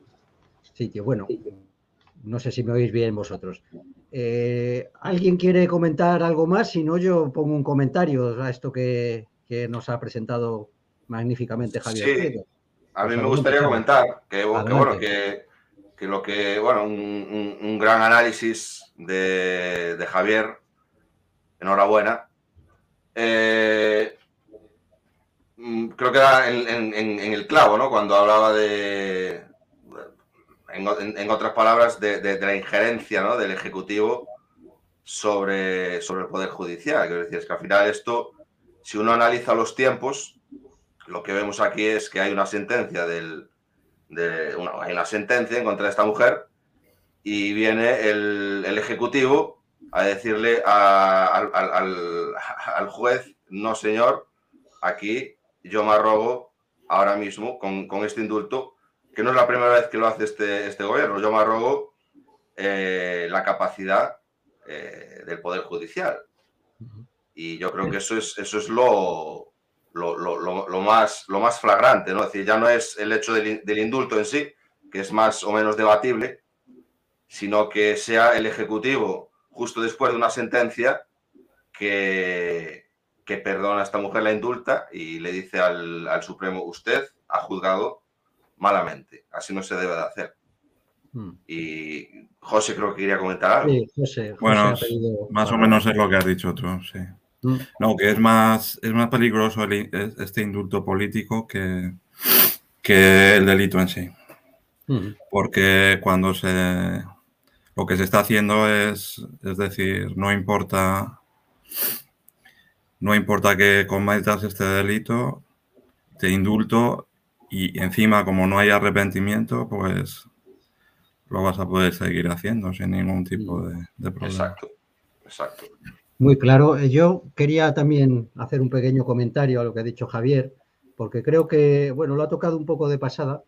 sitio. Bueno, no sé si me oís bien vosotros. eh, ¿alguien quiere comentar algo más? Si no, yo pongo un comentario a esto que, nos ha presentado magníficamente Javier. Sí, a mí pues me gustaría comentar que, bueno, que, lo que, bueno, un, gran análisis de, Javier, enhorabuena. Eh, mm, creo que era en, el clavo, ¿no? Cuando hablaba de, en, otras palabras, de, la injerencia ¿no? del Ejecutivo sobre, sobre el Poder Judicial. Quiero es que al final esto, si uno analiza los tiempos, lo que vemos aquí es que hay una sentencia del, hay una sentencia en contra de esta mujer y viene el, Ejecutivo a decirle al, al, juez, no señor, aquí yo me arrogo ahora mismo con, con este indulto que no es la primera vez que lo hace este, este gobierno. Yo me arrogo eh, la capacidad eh, del Poder Judicial. Y yo creo que eso es, eso es lo, lo, más, lo más flagrante, ¿no? Es decir, ya no es el hecho del, indulto en sí, que es más o menos debatible, sino que sea el Ejecutivo, justo después de una sentencia, que, que perdona a esta mujer la indulta y le dice al, al Supremo, usted ha juzgado malamente. Así no se debe de hacer. Hmm. Y José creo que quería comentar algo. Sí, José, bueno, más o menos es lo que has dicho tú, sí. Hmm. No, que es más, es más peligroso este indulto político que, que el delito en sí. Hmm. Porque cuando se... Lo que se está haciendo es, es decir, no importa, no importa que cometas este delito, te indulto y encima, como no hay arrepentimiento, pues lo vas a poder seguir haciendo sin ningún tipo de, problema. Exacto, exacto. Muy claro. Eh, yo quería también hacer un pequeño comentario a lo que ha dicho Javier, porque creo que, bueno, lo ha tocado un poco de pasada,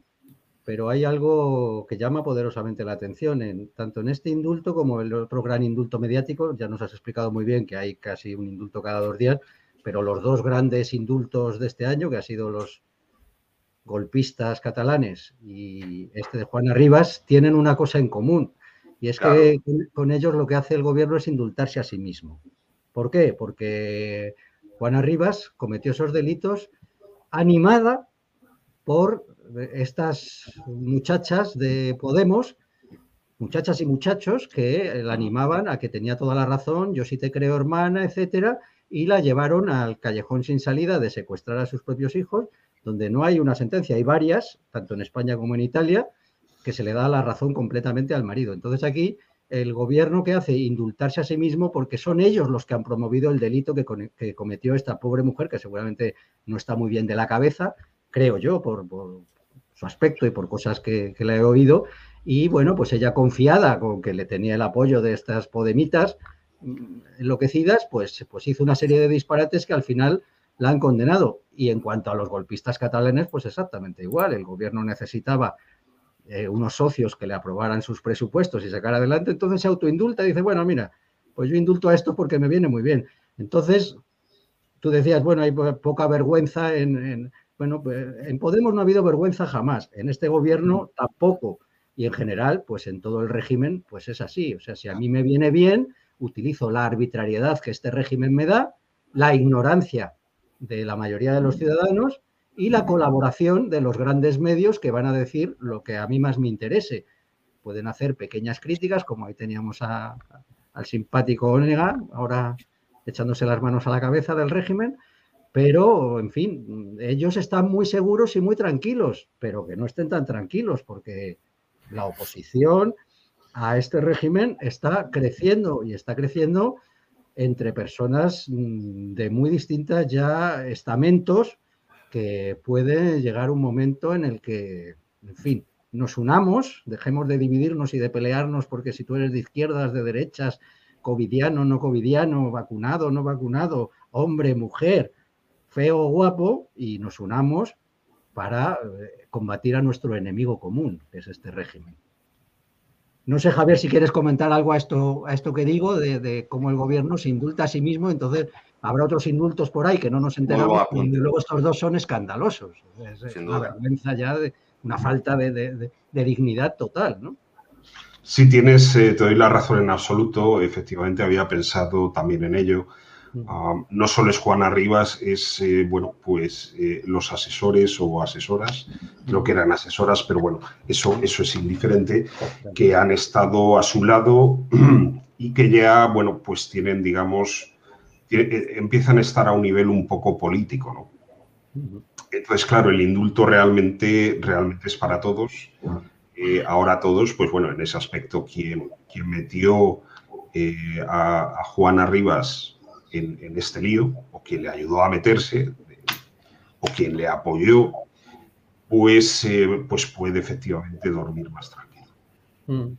pero hay algo que llama poderosamente la atención, en, tanto en este indulto como en el otro gran indulto mediático. Ya nos has explicado muy bien que hay casi un indulto cada dos días, pero los dos grandes indultos de este año, que han sido los golpistas catalanes y este de Juana Rivas tienen una cosa en común y es que con, ellos lo que hace el gobierno es indultarse a sí mismo. ¿Por qué? Porque Juana Rivas cometió esos delitos animada por estas muchachas de Podemos, muchachas y muchachos que la animaban a que tenía toda la razón, yo sí te creo hermana, etcétera, y la llevaron al callejón sin salida de secuestrar a sus propios hijos donde no hay una sentencia, hay varias, tanto en España como en Italia, que se le da la razón completamente al marido. Entonces aquí el gobierno que hace indultarse a sí mismo porque son ellos los que han promovido el delito que, cometió esta pobre mujer, que seguramente no está muy bien de la cabeza, creo yo, por, su aspecto y por cosas que, que, le he oído. Y bueno, pues ella confiada con que le tenía el apoyo de estas podemitas mm, enloquecidas, pues, pues hizo una serie de disparates que al final la han condenado. Y en cuanto a los golpistas catalanes, pues exactamente igual. El gobierno necesitaba eh, unos socios que le aprobaran sus presupuestos y sacar adelante, entonces se autoindulta y dice, bueno, mira, pues yo indulto a esto porque me viene muy bien. Entonces, tú decías, bueno, hay poca vergüenza en, bueno, pues, en Podemos no ha habido vergüenza jamás, en este gobierno tampoco. Y en general, pues en todo el régimen, pues es así. O sea, si a mí me viene bien, utilizo la arbitrariedad que este régimen me da, la ignorancia de la mayoría de los ciudadanos y la colaboración de los grandes medios que van a decir lo que a mí más me interese. Pueden hacer pequeñas críticas, como ahí teníamos al simpático Onega, ahora echándose las manos a la cabeza del régimen, pero, en fin, ellos están muy seguros y muy tranquilos, pero que no estén tan tranquilos, porque la oposición a este régimen está creciendo y está creciendo entre personas mm, de muy distintas ya estamentos que puede llegar un momento en el que, en fin, nos unamos, dejemos de dividirnos y de pelearnos porque si tú eres de izquierdas, de derechas, covidiano, no covidiano, vacunado, no vacunado, hombre, mujer, feo o guapo, y nos unamos para eh, combatir a nuestro enemigo común, que es este régimen. No sé, Javier, si quieres comentar algo a esto, a esto que digo, de, cómo el gobierno se indulta a sí mismo, entonces habrá otros indultos por ahí que no nos enteramos y luego estos dos son escandalosos. Es una vergüenza ya, de, una falta de, dignidad total, ¿no? Sí, tienes, eh, te doy la razón en absoluto. Efectivamente, había pensado también en ello. Ah, no solo es Juana Rivas, es, eh, bueno, pues eh, los asesores o asesoras, creo que eran asesoras, pero bueno, eso, eso es indiferente, que han estado a su lado y que ya, bueno, pues tienen, digamos, empiezan a estar a un nivel un poco político, ¿no? Entonces, claro, el indulto realmente, realmente es para todos. Eh, ahora todos, pues bueno, en ese aspecto, quien, quien metió a, a Juana Rivas en, este lío, o quien le ayudó a meterse, o quien le apoyó, pues, eh, pues puede efectivamente dormir más tranquilo. Mm.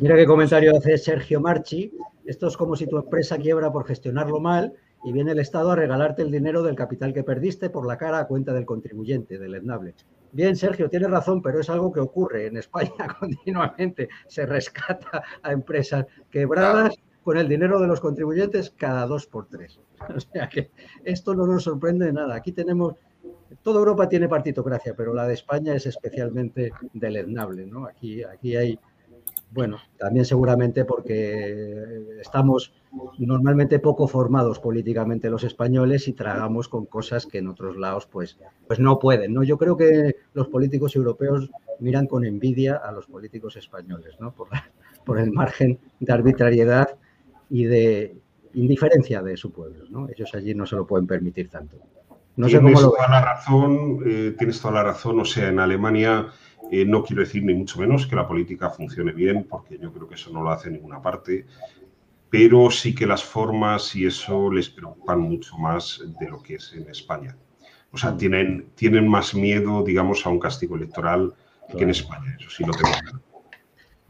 Mira qué comentario hace Sergio Marchi. Esto es como si tu empresa quiebra por gestionarlo mal y viene el Estado a regalarte el dinero del capital que perdiste por la cara a cuenta del contribuyente, del etnable. Bien, Sergio, tienes razón, pero es algo que ocurre en España continuamente. Se rescata a empresas quebradas con el dinero de los contribuyentes cada dos por tres. O sea que esto no nos sorprende nada. Aquí tenemos, toda Europa tiene partitocracia, pero la de España es especialmente deleznable. ¿no? Aquí, aquí hay, bueno, también seguramente porque estamos normalmente poco formados políticamente los españoles y tragamos con cosas que en otros lados pues, pues no pueden. ¿no? Yo creo que los políticos europeos miran con envidia a los políticos españoles ¿no? por, por el margen de arbitrariedad y de indiferencia de su pueblo. ¿no? Ellos allí no se lo pueden permitir tanto. No tienes sé cómo lo toda la razón, eh, tienes toda la razón. O sea, en Alemania eh, no quiero decir ni mucho menos que la política funcione bien, porque yo creo que eso no lo hace en ninguna parte, pero sí que las formas y eso les preocupan mucho más de lo que es en España. O sea, mm. tienen, tienen más miedo, digamos, a un castigo electoral que en España. Eso sí lo tengo claro.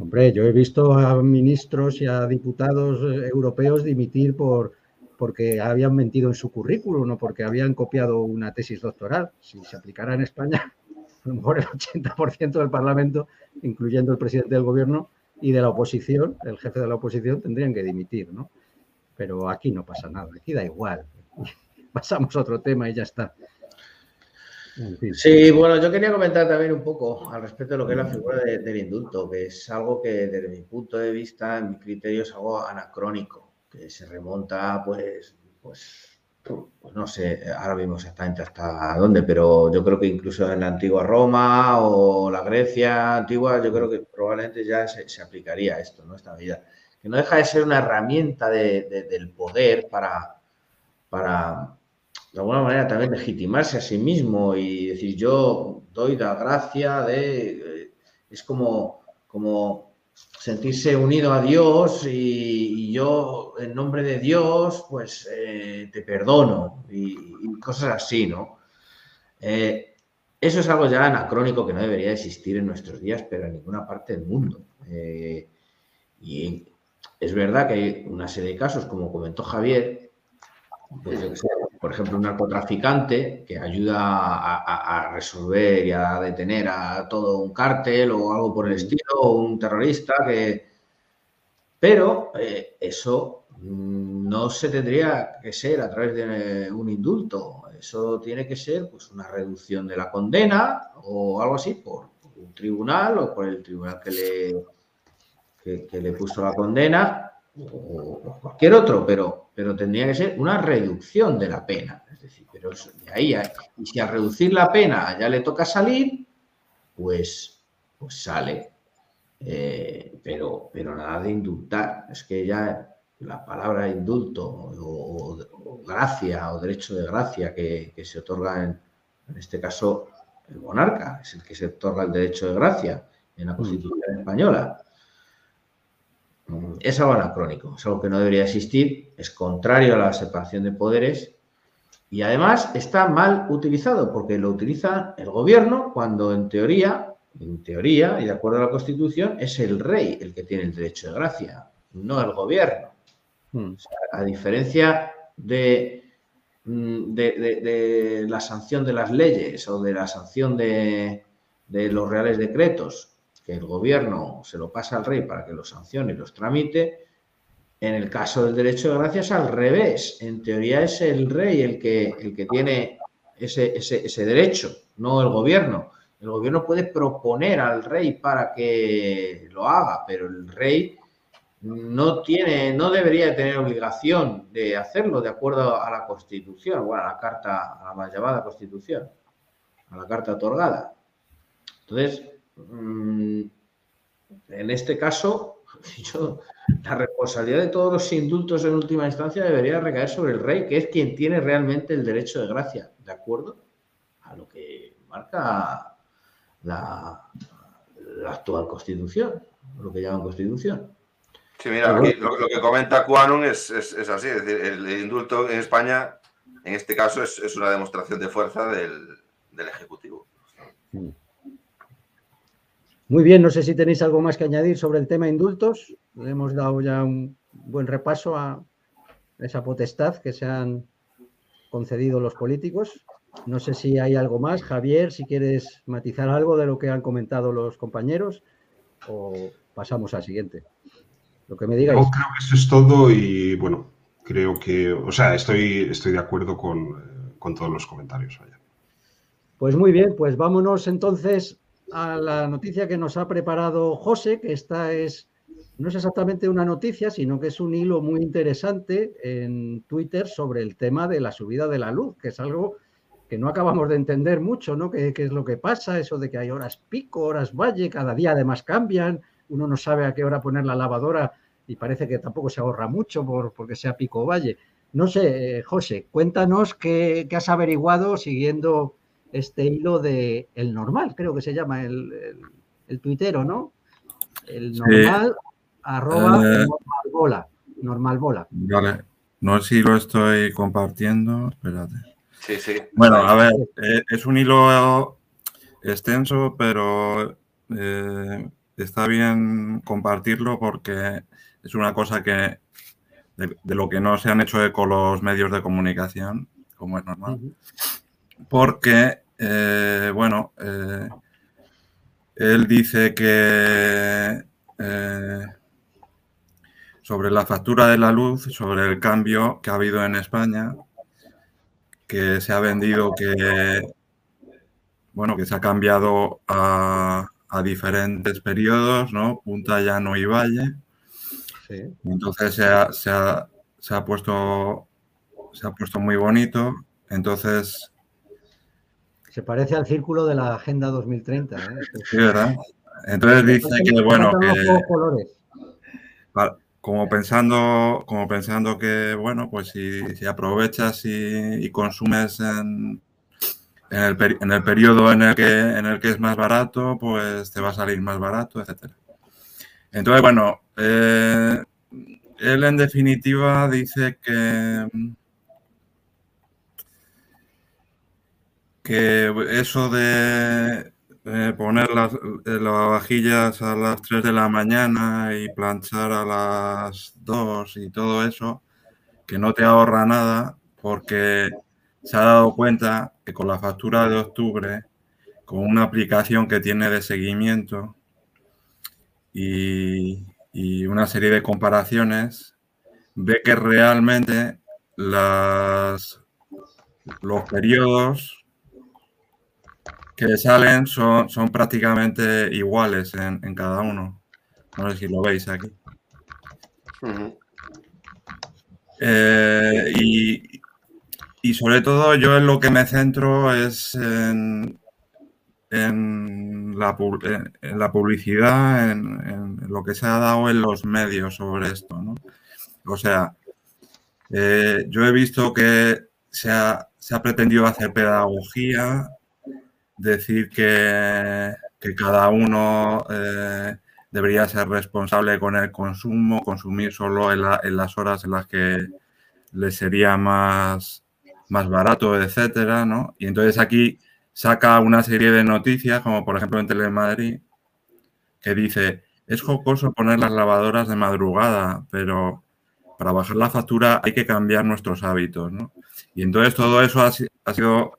Hombre, yo he visto a ministros y a diputados eh, europeos dimitir por, porque habían mentido en su currículum o porque habían copiado una tesis doctoral. Si se aplicara en España, a lo mejor el 80% del Parlamento, incluyendo el presidente del gobierno y de la oposición, el jefe de la oposición, tendrían que dimitir, ¿no? Pero aquí no pasa nada, aquí da igual. Pasamos a otro tema y ya está. Sí, bueno, yo quería comentar también un poco al respecto de lo que es la figura del indulto, que es algo que desde mi punto de vista, en mi criterio, es algo anacrónico, que se remonta, pues, pues, pues no sé ahora mismo exactamente hasta dónde, pero yo creo que incluso en la antigua Roma o la Grecia antigua, yo creo que probablemente ya se, aplicaría esto, ¿no? Esta medida, que no deja de ser una herramienta del poder para, para de alguna manera también legitimarse a sí mismo y decir yo doy la gracia de... Eh, es como, como sentirse unido a Dios y, yo en nombre de Dios pues eh, te perdono y, cosas así, ¿no? Eh, eso es algo ya anacrónico que no debería existir en nuestros días, pero en ninguna parte del mundo. y es verdad que hay una serie de casos, como comentó Javier, pues por ejemplo, un narcotraficante que ayuda a, resolver y a detener a todo un cártel o algo por el estilo, o un terrorista que... Pero eh, eso no se tendría que ser a través de un indulto. Eso tiene que ser pues, una reducción de la condena o algo así por, un tribunal o por el tribunal que le, que le puso la condena o cualquier otro, pero, pero tendría que ser una reducción de la pena. Es decir, pero de ahí, y si a reducir la pena ya le toca salir, pues, pues sale. Eh, pero, pero nada de indultar. Es que ya la palabra indulto o, gracia o derecho de gracia que, se otorga en, en este caso el monarca, es el que se otorga el derecho de gracia en la Constitución española es algo anacrónico, es algo que no debería existir, es contrario a la separación de poderes y además está mal utilizado porque lo utiliza el gobierno cuando en teoría, en teoría y de acuerdo a la Constitución, es el rey el que tiene el derecho de gracia, no el gobierno. Hmm. a diferencia de, mm, de, la sanción de las leyes o de la sanción de los reales decretos que el gobierno se lo pasa al rey para que lo sancione y los tramite. En el caso del derecho de gracias, al revés. En teoría es el rey el que, el que tiene ese, ese, derecho, no el gobierno. El gobierno puede proponer al rey para que lo haga, pero el rey no tiene, no debería tener obligación de hacerlo de acuerdo a la Constitución, o a la carta, a la llamada Constitución, a la carta otorgada. Entonces, en este caso, la responsabilidad de todos los indultos en última instancia debería recaer sobre el rey, que es quien tiene realmente el derecho de gracia, ¿de acuerdo? A lo que marca la, actual constitución, lo que llaman constitución. Sí, mira, lo, que comenta Quanum es, así, es decir, el, indulto en España, en este caso, es, una demostración de fuerza del, del Ejecutivo. Mm. Muy bien, no sé si tenéis algo más que añadir sobre el tema indultos. Le hemos dado ya un buen repaso a esa potestad que se han concedido los políticos. No sé si hay algo más. Javier, si quieres matizar algo de lo que han comentado los compañeros o pasamos al siguiente. Lo que me digáis. Yo creo que eso es todo y bueno, creo que, o sea, estoy, estoy de acuerdo con, con todos los comentarios. Pues muy bien, pues vámonos entonces a la noticia que nos ha preparado José, que esta es, no es exactamente una noticia, sino que es un hilo muy interesante en Twitter sobre el tema de la subida de la luz, que es algo que no acabamos de entender mucho, ¿no? ¿Qué, es lo que pasa? Eso de que hay horas pico, horas valle, cada día además cambian, uno no sabe a qué hora poner la lavadora y parece que tampoco se ahorra mucho por, porque sea pico o valle. No sé, José, cuéntanos qué, qué has averiguado siguiendo este hilo de el normal, creo que se llama el, el, tuitero, ¿no? El normal, arroba eh, normalbola, normalbola. Vale, no sé si lo estoy compartiendo, espérate. Sí, sí. Bueno, a ver, eh, es un hilo extenso, pero eh, está bien compartirlo porque es una cosa que de, lo que no se han hecho eco los medios de comunicación, como es normal porque, eh, bueno, eh, él dice que eh, sobre la factura de la luz, sobre el cambio que ha habido en España, que se ha vendido que, bueno, que se ha cambiado a, diferentes periodos, ¿no? Punta, Llano y Valle. Entonces se ha, se, ha, se ha, puesto, se ha puesto muy bonito. Entonces se parece al círculo de la Agenda 2030. ¿eh? Sí, ¿verdad? Entonces dice que, bueno, como pensando, como pensando que, bueno, pues si, aprovechas y, consumes en, el, periodo en el, que, en el que es más barato, pues te va a salir más barato, etcétera. Entonces, bueno, eh, él en definitiva dice que que eso de poner las, vajillas a las 3 de la mañana y planchar a las 2 y todo eso, que no te ahorra nada porque se ha dado cuenta que con la factura de octubre, con una aplicación que tiene de seguimiento y, y una serie de comparaciones, ve que realmente las, los periodos que salen son, son prácticamente iguales en, cada uno. No sé si lo veis aquí. Eh, y, sobre todo yo en lo que me centro es en, en, la, publicidad, en, lo que se ha dado en los medios sobre esto. O sea, eh, yo he visto que se ha, se ha pretendido hacer pedagogía decir que, cada uno eh, debería ser responsable con el consumo, consumir solo en, las horas en las que le sería más, más barato, etcétera, ¿no? Y entonces aquí saca una serie de noticias, como por ejemplo en Telemadrid, que dice, es jocoso poner las lavadoras de madrugada, pero para bajar la factura hay que cambiar nuestros hábitos, ¿no? Y entonces todo eso ha sido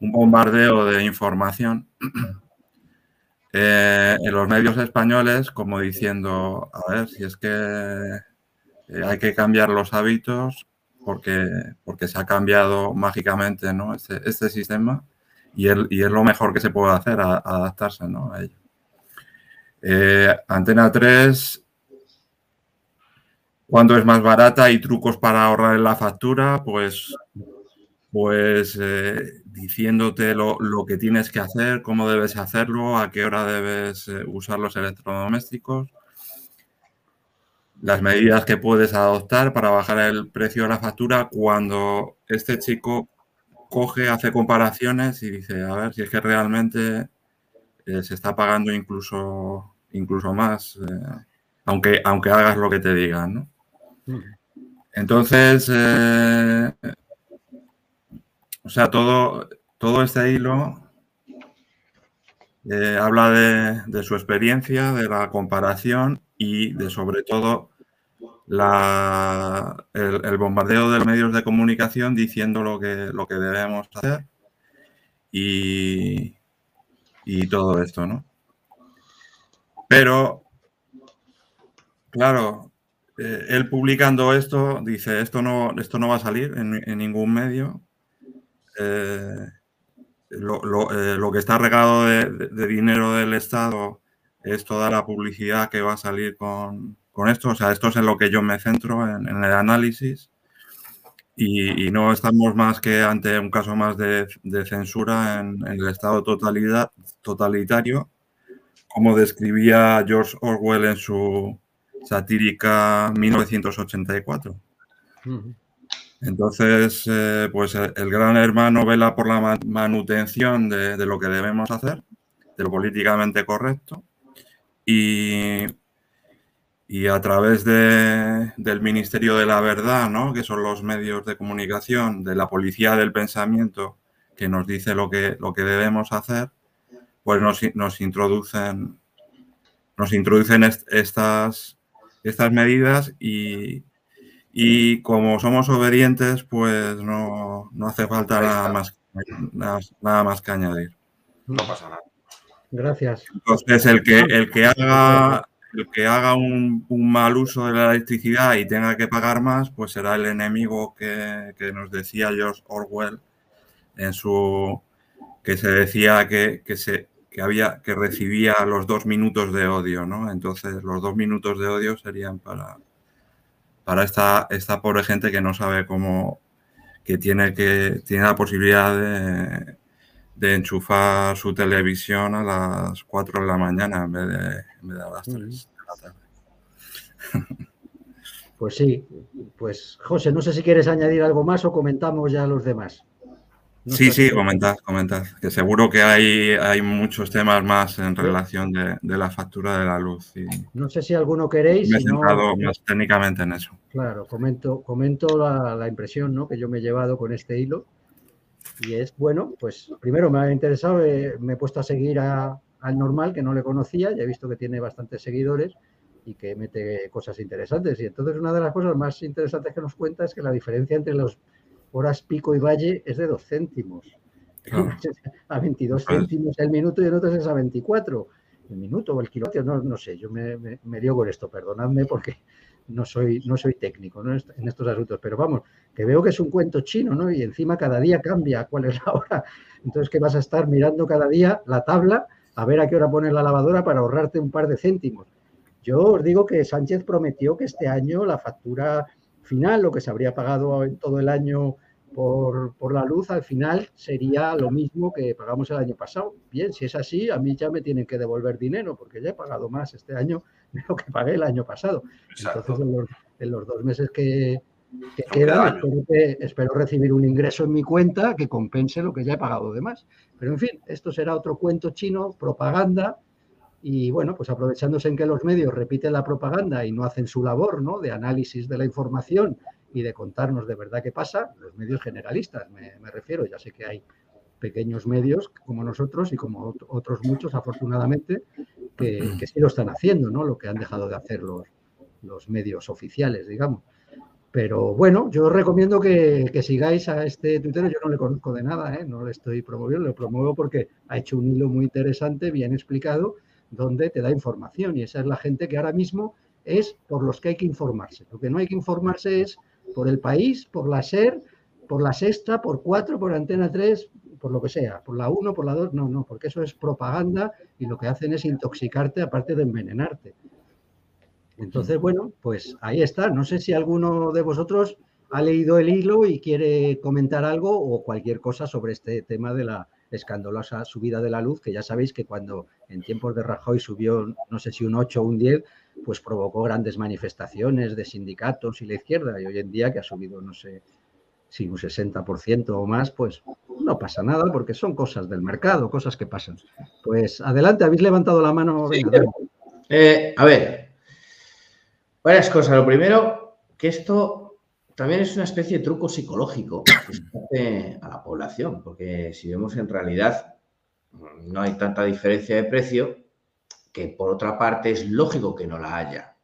un bombardeo de información eh, en los medios españoles como diciendo, a ver, si es que eh, hay que cambiar los hábitos porque, porque se ha cambiado mágicamente ¿no? este, este sistema y, es lo mejor que se puede hacer, adaptarse ¿no? a ello. Eh, Antena 3, cuando es más barata y trucos para ahorrar en la factura, pues, pues eh, diciéndote lo, que tienes que hacer, cómo debes hacerlo, a qué hora debes eh, usar los electrodomésticos, las medidas que puedes adoptar para bajar el precio de la factura cuando este chico coge, hace comparaciones y dice, a ver si es que realmente eh, se está pagando incluso, incluso más, eh, aunque, aunque hagas lo que te digan, ¿no? Mm. Entonces, o sea, todo, todo este hilo habla de, su experiencia, de la comparación y de sobre todo la, el, bombardeo de medios de comunicación diciendo lo que, lo que debemos hacer y, y todo esto, ¿no? Pero, claro, eh, él publicando esto dice, esto no, esto no va a salir en, ningún medio. Eh, lo, eh, lo, que está regado de, de, dinero del Estado es toda la publicidad que va a salir con, con esto. O sea, esto es en lo que yo me centro, en, el análisis. Y, no estamos más que ante un caso más de, censura en, el Estado totalidad, totalitario, como describía George Orwell en su satírica 1984. Entonces, eh, pues el gran hermano vela por la manutención de, lo que debemos hacer, de lo políticamente correcto, y y a través de, del Ministerio de la Verdad, ¿no? que son los medios de comunicación, de la policía del pensamiento, que nos dice lo que, lo que debemos hacer, pues nos, nos introducen, nos introducen estas, estas medidas y, y, como somos obedientes, pues no, no hace falta nada más, nada, más que añadir. No pasa nada. Gracias. Entonces, el que, el que haga el que haga un, mal uso de la electricidad y tenga que pagar más, pues será el enemigo que, nos decía George Orwell en su que se decía que, se había que recibía los dos minutos de odio, ¿no? Entonces los dos minutos de odio serían para para esta, esta pobre gente que no sabe cómo que tiene que tiene la posibilidad de, de enchufar su televisión a las 4 de la mañana en vez de, en vez de a las 3 de la tarde. Pues sí, pues José, no sé si quieres añadir algo más o comentamos ya los demás. Sí, sí, comentad, comentad. Que seguro que hay, hay muchos temas más en relación de, de la factura de la luz. Y no sé si alguno queréis. Me he centrado más técnicamente en eso. Claro, comento, comento la, la impresión ¿no? que yo me he llevado con este hilo y es, bueno, pues primero me ha interesado, eh, me he puesto a seguir a, al normal, que no le conocía, ya he visto que tiene bastantes seguidores y que mete cosas interesantes. Y entonces una de las cosas más interesantes que nos cuenta es que la diferencia entre las horas pico y valle es de dos céntimos. a 22 pues céntimos el minuto y en otros es a 24 el minuto o el kilovatio, no, no sé, yo me, me, me dio con esto, perdonadme porque no soy, no soy técnico en estos asuntos, pero vamos, que veo que es un cuento chino, ¿no? Y encima cada día cambia cuál es la hora. Entonces, que vas a estar mirando cada día la tabla a ver a qué hora pones la lavadora para ahorrarte un par de céntimos. Yo os digo que Sánchez prometió que este año la factura final, lo que se habría pagado en todo el año por, por, la luz, al final sería lo mismo que pagamos el año pasado. Bien, si es así, a mí ya me tienen que devolver dinero, porque ya he pagado más este año de lo que pagué el año pasado. Entonces, en los, dos meses que, quedan, espero, recibir un ingreso en mi cuenta que compense lo que ya he pagado de más. Pero en fin, esto será otro cuento chino, propaganda. Y bueno, pues aprovechándose en que los medios repiten la propaganda y no hacen su labor ¿no? de análisis de la información y de contarnos de verdad qué pasa, los medios generalistas me, refiero, ya sé que hay pequeños medios como nosotros y como otros muchos, afortunadamente, que, sí lo están haciendo, ¿no? Lo que han dejado de hacer los, los medios oficiales, digamos. Pero bueno, yo recomiendo que, que, sigáis a este tuitero. Yo no le conozco de nada, ¿eh? no le estoy promoviendo, lo promuevo porque ha hecho un hilo muy interesante, bien explicado, donde te da información. Y esa es la gente que ahora mismo es por los que hay que informarse. Lo que no hay que informarse es por el país, por la SER por la sexta, por cuatro, por antena 3, por lo que sea, por la 1, por la 2, no, no, porque eso es propaganda y lo que hacen es intoxicarte aparte de envenenarte. Entonces, bueno, pues ahí está. No sé si alguno de vosotros ha leído el hilo y quiere comentar algo o cualquier cosa sobre este tema de la escandalosa subida de la luz, que ya sabéis que cuando en tiempos de Rajoy subió, no sé si un 8 o un 10, pues provocó grandes manifestaciones de sindicatos y la izquierda, y hoy en día que ha subido, no sé, si un 60% o más, pues no pasa nada porque son cosas del mercado, cosas que pasan. Pues adelante, habéis levantado la mano. Eh, a ver, varias cosas. Lo primero, que esto también es una especie de truco psicológico a la población, porque si vemos en realidad no hay tanta diferencia de precio, que por otra parte es lógico que no la haya,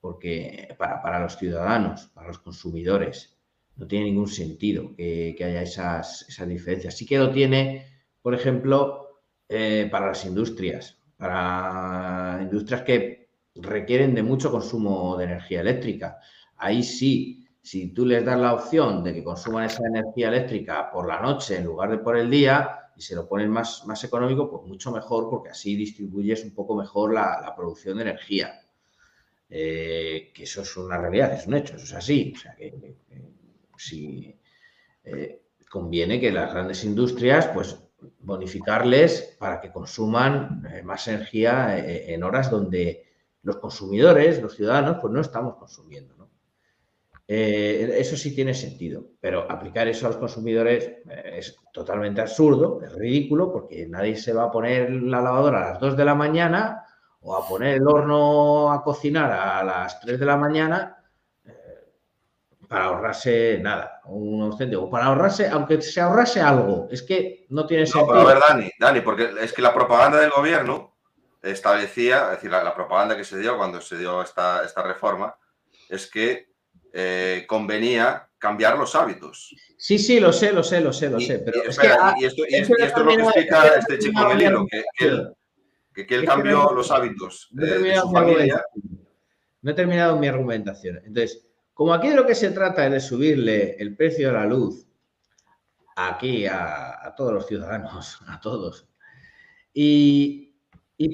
porque para, para los ciudadanos, para los consumidores, no tiene ningún sentido que, haya esas, diferencias. Sí que lo tiene, por ejemplo, eh, para las industrias, para industrias que requieren de mucho consumo de energía eléctrica. Ahí sí, si tú les das la opción de que consuman esa energía eléctrica por la noche en lugar de por el día y se lo ponen más, más económico, pues mucho mejor porque así distribuyes un poco mejor la, producción de energía. Eh, que eso es una realidad, es un hecho, eso es así. O sea, que si eh, conviene que las grandes industrias, pues bonificarles para que consuman eh, más energía en horas donde los consumidores, los ciudadanos, pues no estamos consumiendo. Eso sí tiene sentido, pero aplicar eso a los consumidores es totalmente absurdo, es ridículo, porque nadie se va a poner la lavadora a las 2 de la mañana o a poner el horno a cocinar a las 3 de la mañana para ahorrarse nada, un o para ahorrarse, aunque se ahorrase algo, es que no tiene sentido. No, pero a ver, Dani, Dani, porque es que la propaganda del gobierno establecía, es decir, la, propaganda que se dio cuando se dio esta, esta reforma, es que eh, convenía cambiar los hábitos. Sí, sí, lo sé, lo sé, lo sé, lo sé. Pero y, esto, es lo que explica este chico libro, que, que, él, cambió los hábitos de, su familia. No he terminado mi argumentación. Entonces, como aquí de lo que se trata es de subirle el precio de la luz aquí a, todos los ciudadanos, a todos, y,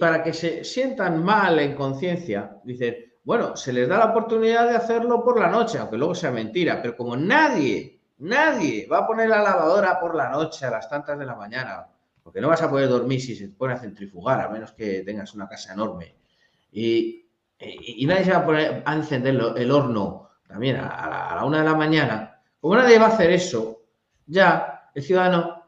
para que se sientan mal en conciencia, dicen, bueno, se les da la oportunidad de hacerlo por la noche, aunque luego sea mentira, pero como nadie, nadie va a poner la lavadora por la noche a las tantas de la mañana, porque no vas a poder dormir si se pone a centrifugar, a menos que tengas una casa enorme, y, nadie se va a poner a encender el horno también a, la, una de la mañana, como nadie va a hacer eso, ya el ciudadano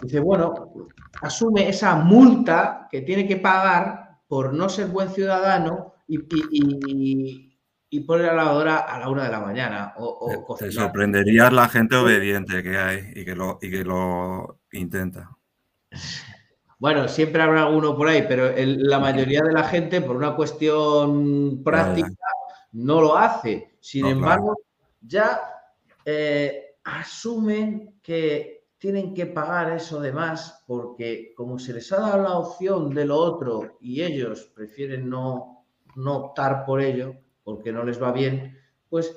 dice, bueno, asume esa multa que tiene que pagar por no ser buen ciudadano y, y, y, poner la lavadora a la una de la mañana. O, Te sorprendería la gente obediente que hay y que lo, y que lo intenta. Bueno, siempre habrá uno por ahí, pero la mayoría de la gente, por una cuestión práctica, no lo hace. Sin embargo, ya eh, asumen que tienen que pagar eso de más porque como se les ha dado la opción de lo otro y ellos prefieren no, no optar por ello porque no les va bien, pues,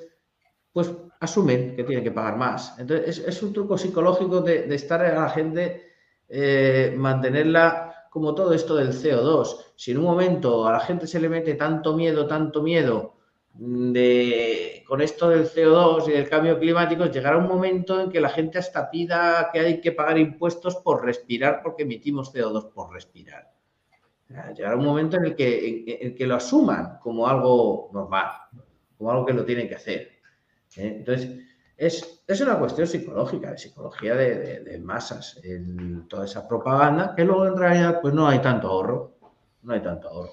pues asumen que tienen que pagar más. Entonces, es, un truco psicológico de, estar a la gente, eh, mantenerla como todo esto del CO2. Si en un momento a la gente se le mete tanto miedo, tanto miedo, de, con esto del CO2 y del cambio climático, llegará un momento en que la gente hasta pida que hay que pagar impuestos por respirar porque emitimos CO2 por respirar. Llegará un momento en el que, en, que lo asuman como algo normal, como algo que lo tienen que hacer. ¿eh? Entonces, es, es, una cuestión psicológica, de psicología de, masas, toda esa propaganda, que luego en realidad pues no hay tanto ahorro, no hay tanto ahorro.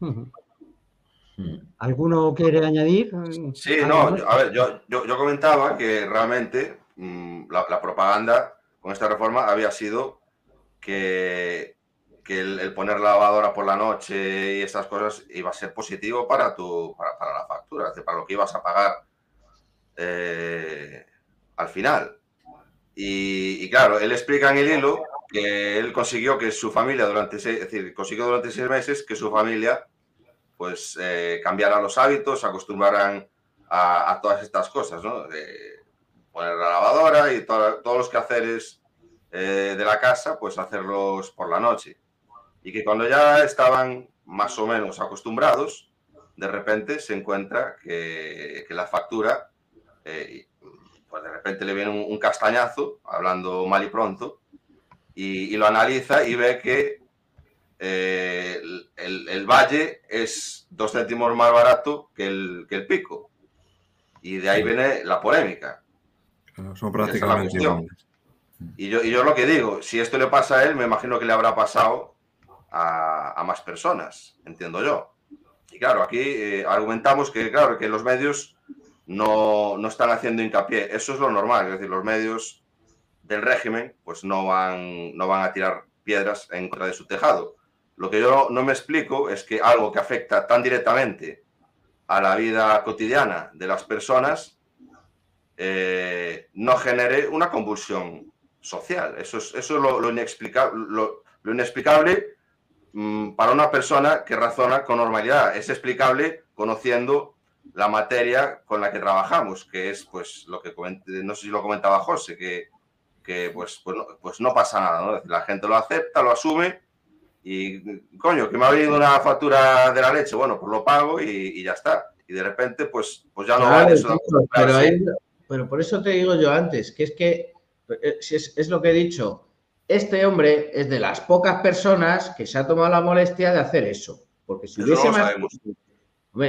Mm. ¿Alguno quiere añadir? Sí, no, a ver, yo, yo, comentaba que realmente mm, la, propaganda con esta reforma había sido que, que el, poner la lavadora por la noche y estas cosas iba a ser positivo para, tu, para, la factura, es para lo que ibas a pagar eh, al final. Y, claro, él explica en el hilo que él consiguió que su familia durante seis, es decir, consiguió durante seis meses que su familia pues eh, cambiaran los hábitos, acostumbraran a, todas estas cosas, ¿no? poner la lavadora y todos los quehaceres eh, de la casa, pues hacerlos por la noche. Y que cuando ya estaban más o menos acostumbrados, de repente se encuentra que, la factura, eh, pues de repente le viene un, castañazo, hablando mal y pronto, y, lo analiza y ve que eh, el, valle es dos céntimos más barato que el, que el pico. Y de ahí viene la polémica. Son prácticamente Y yo, y yo lo que digo, si esto le pasa a él, me imagino que le habrá pasado a, más personas, entiendo yo. Y claro, aquí eh, argumentamos que, claro, que los medios no, no, están haciendo hincapié. Eso es lo normal, es decir, los medios del régimen pues no van, no van a tirar piedras en contra de su tejado. Lo que yo no me explico es que algo que afecta tan directamente a la vida cotidiana de las personas eh, no genere una convulsión social. Eso es, eso lo, lo, inexplicable, lo, inexplicable mm, para una persona que razona con normalidad. Es explicable conociendo la materia con la que trabajamos, que es pues lo que no sé si lo comentaba José, que, que pues, pues, no, pues no pasa nada, la gente lo acepta, lo asume y coño, que me ha venido una factura de la leche, bueno, pues lo pago y, ya está. Y de repente, pues, pues ya no va eso. Pero, pero por eso te digo yo antes, que es que eh, es, es lo que he dicho. Este hombre es de las pocas personas que se ha tomado la molestia de hacer eso. Porque si hubiese, más,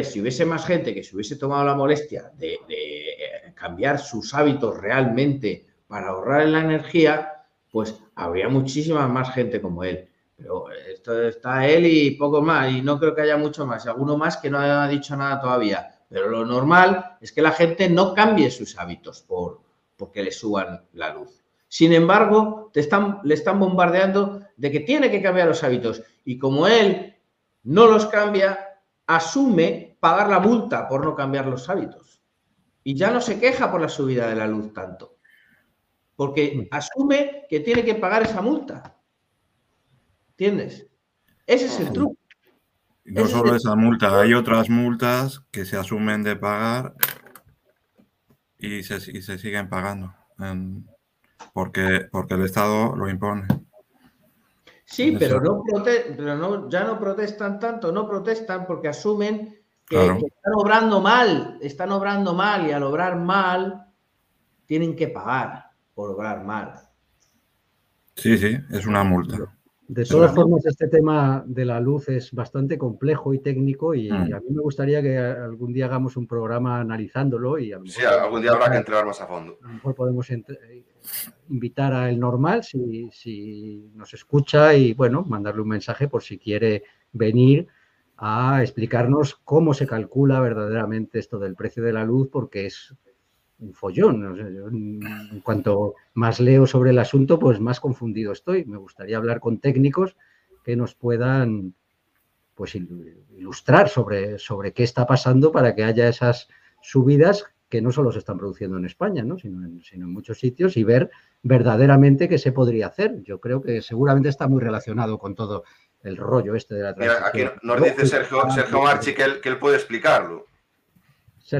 si hubiese más gente que se hubiese tomado la molestia de, eh, cambiar sus hábitos realmente para ahorrar en la energía, pues habría muchísima más gente como él. Pero esto está él y poco más, y no creo que haya mucho más, y alguno más que no haya dicho nada todavía. Pero lo normal es que la gente no cambie sus hábitos por porque le suban la luz. Sin embargo, te están, le están bombardeando de que tiene que cambiar los hábitos. Y como él no los cambia, asume pagar la multa por no cambiar los hábitos. Y ya no se queja por la subida de la luz tanto. Porque asume que tiene que pagar esa multa. ¿Entiendes? Ese es el truco. No solo esa multa, hay otras multas que se asumen de pagar y se, siguen pagando porque, porque el Estado lo impone. Sí, pero, no, pero no, ya no protestan tanto, no protestan porque asumen que, están obrando mal, están obrando mal y al obrar mal tienen que pagar por obrar mal. Sí, sí, es una multa. De todas formas, este tema de la luz es bastante complejo y técnico y mm. a mí me gustaría que algún día hagamos un programa analizándolo y sí, algún día habrá que entrar más a fondo. A lo mejor podemos invitar a El Normal si, si nos escucha y bueno, mandarle un mensaje por si quiere venir a explicarnos cómo se calcula verdaderamente esto del precio de la luz porque es un follón. en cuanto más leo sobre el asunto, pues más confundido estoy. Me gustaría hablar con técnicos que nos puedan pues ilustrar sobre, sobre qué está pasando para que haya esas subidas que no solo se están produciendo en España, ¿no? sino, en, sino en muchos sitios y ver verdaderamente qué se podría hacer. Yo creo que seguramente está muy relacionado con todo el rollo este de la transición. aquí nos dice Sergio, Sergio Marchi que que él puede explicarlo.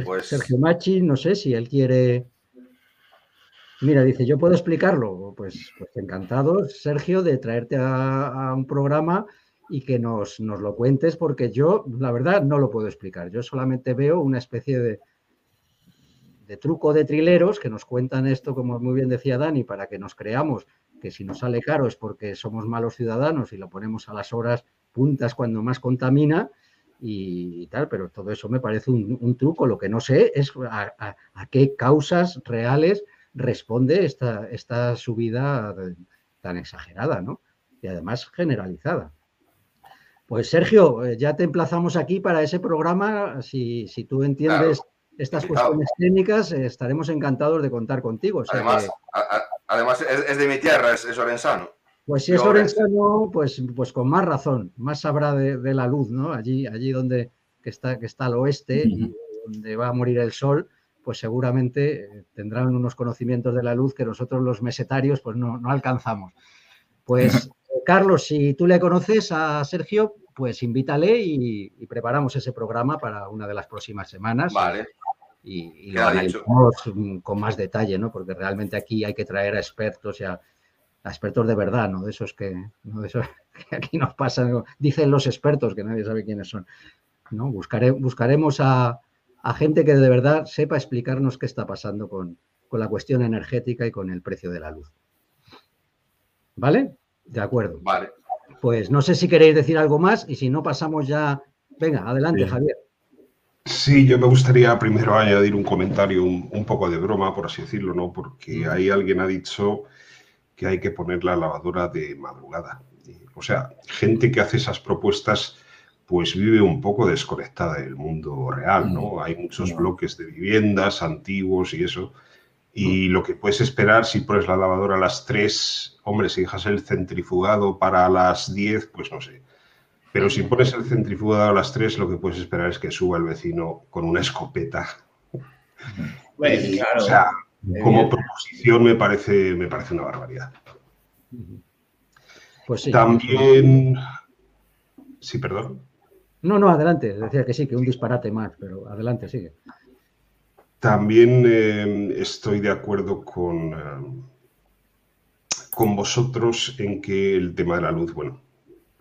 Pues Sergio, Machi, no sé si él quiere. Mira, dice, ¿yo puedo explicarlo? Pues, pues encantado, Sergio, de traerte a, un programa y que nos, nos, lo cuentes, porque yo, la verdad, no lo puedo explicar. Yo solamente veo una especie de, de truco de trileros que nos cuentan esto, como muy bien decía Dani, para que nos creamos que si nos sale caro es porque somos malos ciudadanos y lo ponemos a las horas puntas cuando más contamina y, tal, pero todo eso me parece un, truco. Lo que no sé es a, qué causas reales responde esta, esta subida tan exagerada, ¿no? Y además generalizada. Pues Sergio, eh, ya te emplazamos aquí para ese programa. Si, tú entiendes estas cuestiones técnicas, eh, estaremos encantados de contar contigo. además, además es, de mi tierra, es, es Orensano. Pues si es Orensano, pues, pues con más razón, más sabrá de, la luz, ¿no? Allí, allí donde que está, que está al oeste y donde va a morir el sol, pues seguramente eh, tendrán unos conocimientos de la luz que nosotros los mesetarios pues no, alcanzamos. Pues Carlos, si tú le conoces a Sergio, pues invítale y, preparamos ese programa para una de las próximas semanas. Vale. y, lo analizamos con más detalle, ¿no? Porque realmente aquí hay que traer a expertos y a, expertos de verdad, ¿no? De esos que, ¿no? de esos que aquí nos pasan, dicen los expertos que nadie sabe quiénes son, buscaremos a, a, gente que de verdad sepa explicarnos qué está pasando con, con la cuestión energética y con el precio de la luz. ¿Vale? De acuerdo. Vale. Pues no sé si queréis decir algo más y si no pasamos ya. Venga, adelante, Javier. Sí, yo me gustaría primero añadir un comentario un, poco de broma, por así decirlo, ¿no? Porque ahí alguien ha dicho que hay que poner la lavadora de madrugada. O sea, gente que hace esas propuestas pues vive un poco desconectada del mundo real, ¿no? Mm. Hay muchos bloques de viviendas antiguos y eso. Y lo que puedes esperar si pones la lavadora a las 3, hombre, si dejas el centrifugado para las 10, pues no sé. Pero si pones el centrifugado a las 3, lo que puedes esperar es que suba el vecino con una escopeta. O sea, como proposición me parece, me parece una barbaridad. Pues sí. También. Sí, perdón. No, no, adelante. Decía que sí, que un disparate más, pero adelante, sigue. También eh, estoy de acuerdo con, eh, con vosotros en que el tema de la luz, bueno,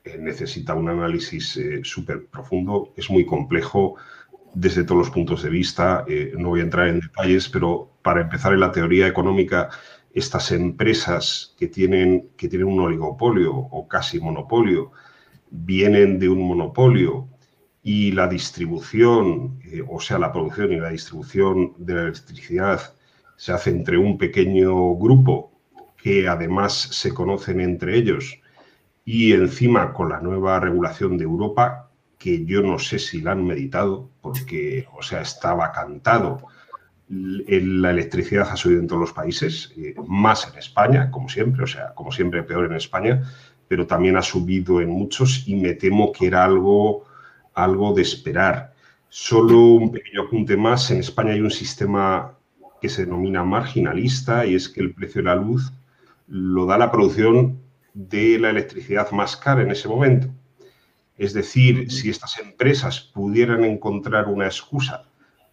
eh, necesita un análisis súper profundo, es muy complejo desde todos los puntos de vista. no voy a entrar en detalles, pero para empezar en la teoría económica, estas empresas que tienen, que tienen un oligopolio o casi monopolio, vienen de un monopolio y la distribución, eh, o sea, la producción y la distribución de la electricidad se hace entre un pequeño grupo que además se conocen entre ellos y encima con la nueva regulación de Europa, que yo no sé si la han meditado, porque, o sea, estaba cantado. La electricidad ha subido en todos los países, eh, más en España, como siempre, o sea, como siempre peor en España, pero también ha subido en muchos y me temo que era algo algo de esperar. Solo un pequeño apunte más, en España hay un sistema que se denomina marginalista y es que el precio de la luz lo da la producción de la electricidad más cara en ese momento. Es decir, si estas empresas pudieran encontrar una excusa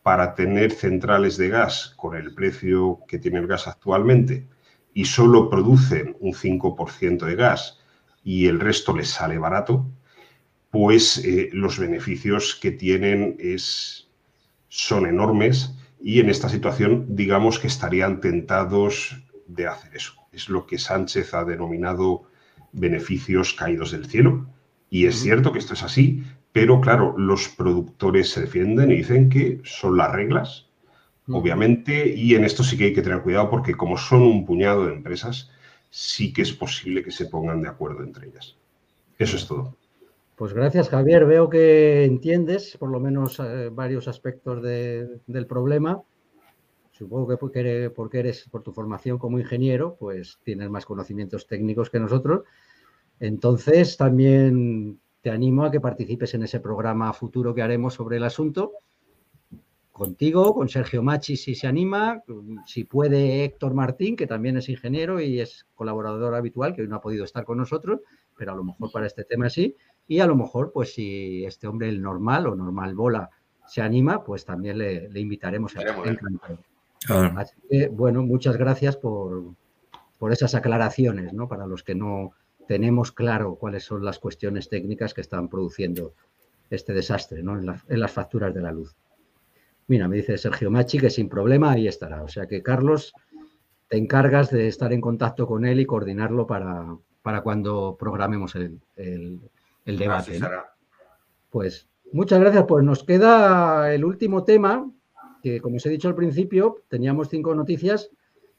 para tener centrales de gas con el precio que tiene el gas actualmente y solo producen un 5% de gas y el resto les sale barato, pues eh, los beneficios que tienen es, son enormes y en esta situación digamos que estarían tentados de hacer eso. Es lo que Sánchez ha denominado beneficios caídos del cielo. Y es cierto que esto es así, pero claro, los productores se defienden y dicen que son las reglas, obviamente, y en esto sí que hay que tener cuidado porque como son un puñado de empresas, sí que es posible que se pongan de acuerdo entre ellas. Eso es todo. Pues gracias, Javier. Veo que entiendes por lo menos eh, varios aspectos del problema. Supongo que porque, porque eres, por tu formación como ingeniero, pues tienes más conocimientos técnicos que nosotros. Entonces, también te animo a que participes en ese programa futuro que haremos sobre el asunto. Contigo, con Sergio Machi, si se anima, si puede Héctor Martín, que también es ingeniero y es colaborador habitual, que hoy no ha podido estar con nosotros, pero a lo mejor para este tema sí. Y a lo mejor, pues si este hombre, el normal o normal bola, se anima, pues también le, invitaremos a Así que, bueno, muchas gracias por, esas aclaraciones, ¿no? Para los que no tenemos claro cuáles son las cuestiones técnicas que están produciendo este desastre, ¿no? En, en las facturas de la luz. Mira, me dice Sergio Machi que sin problema ahí estará. O sea que, Carlos, te encargas de estar en contacto con él y coordinarlo para, para cuando programemos el, el debate. Pues muchas gracias. Pues nos queda el último tema, que como os he dicho al principio, teníamos cinco noticias,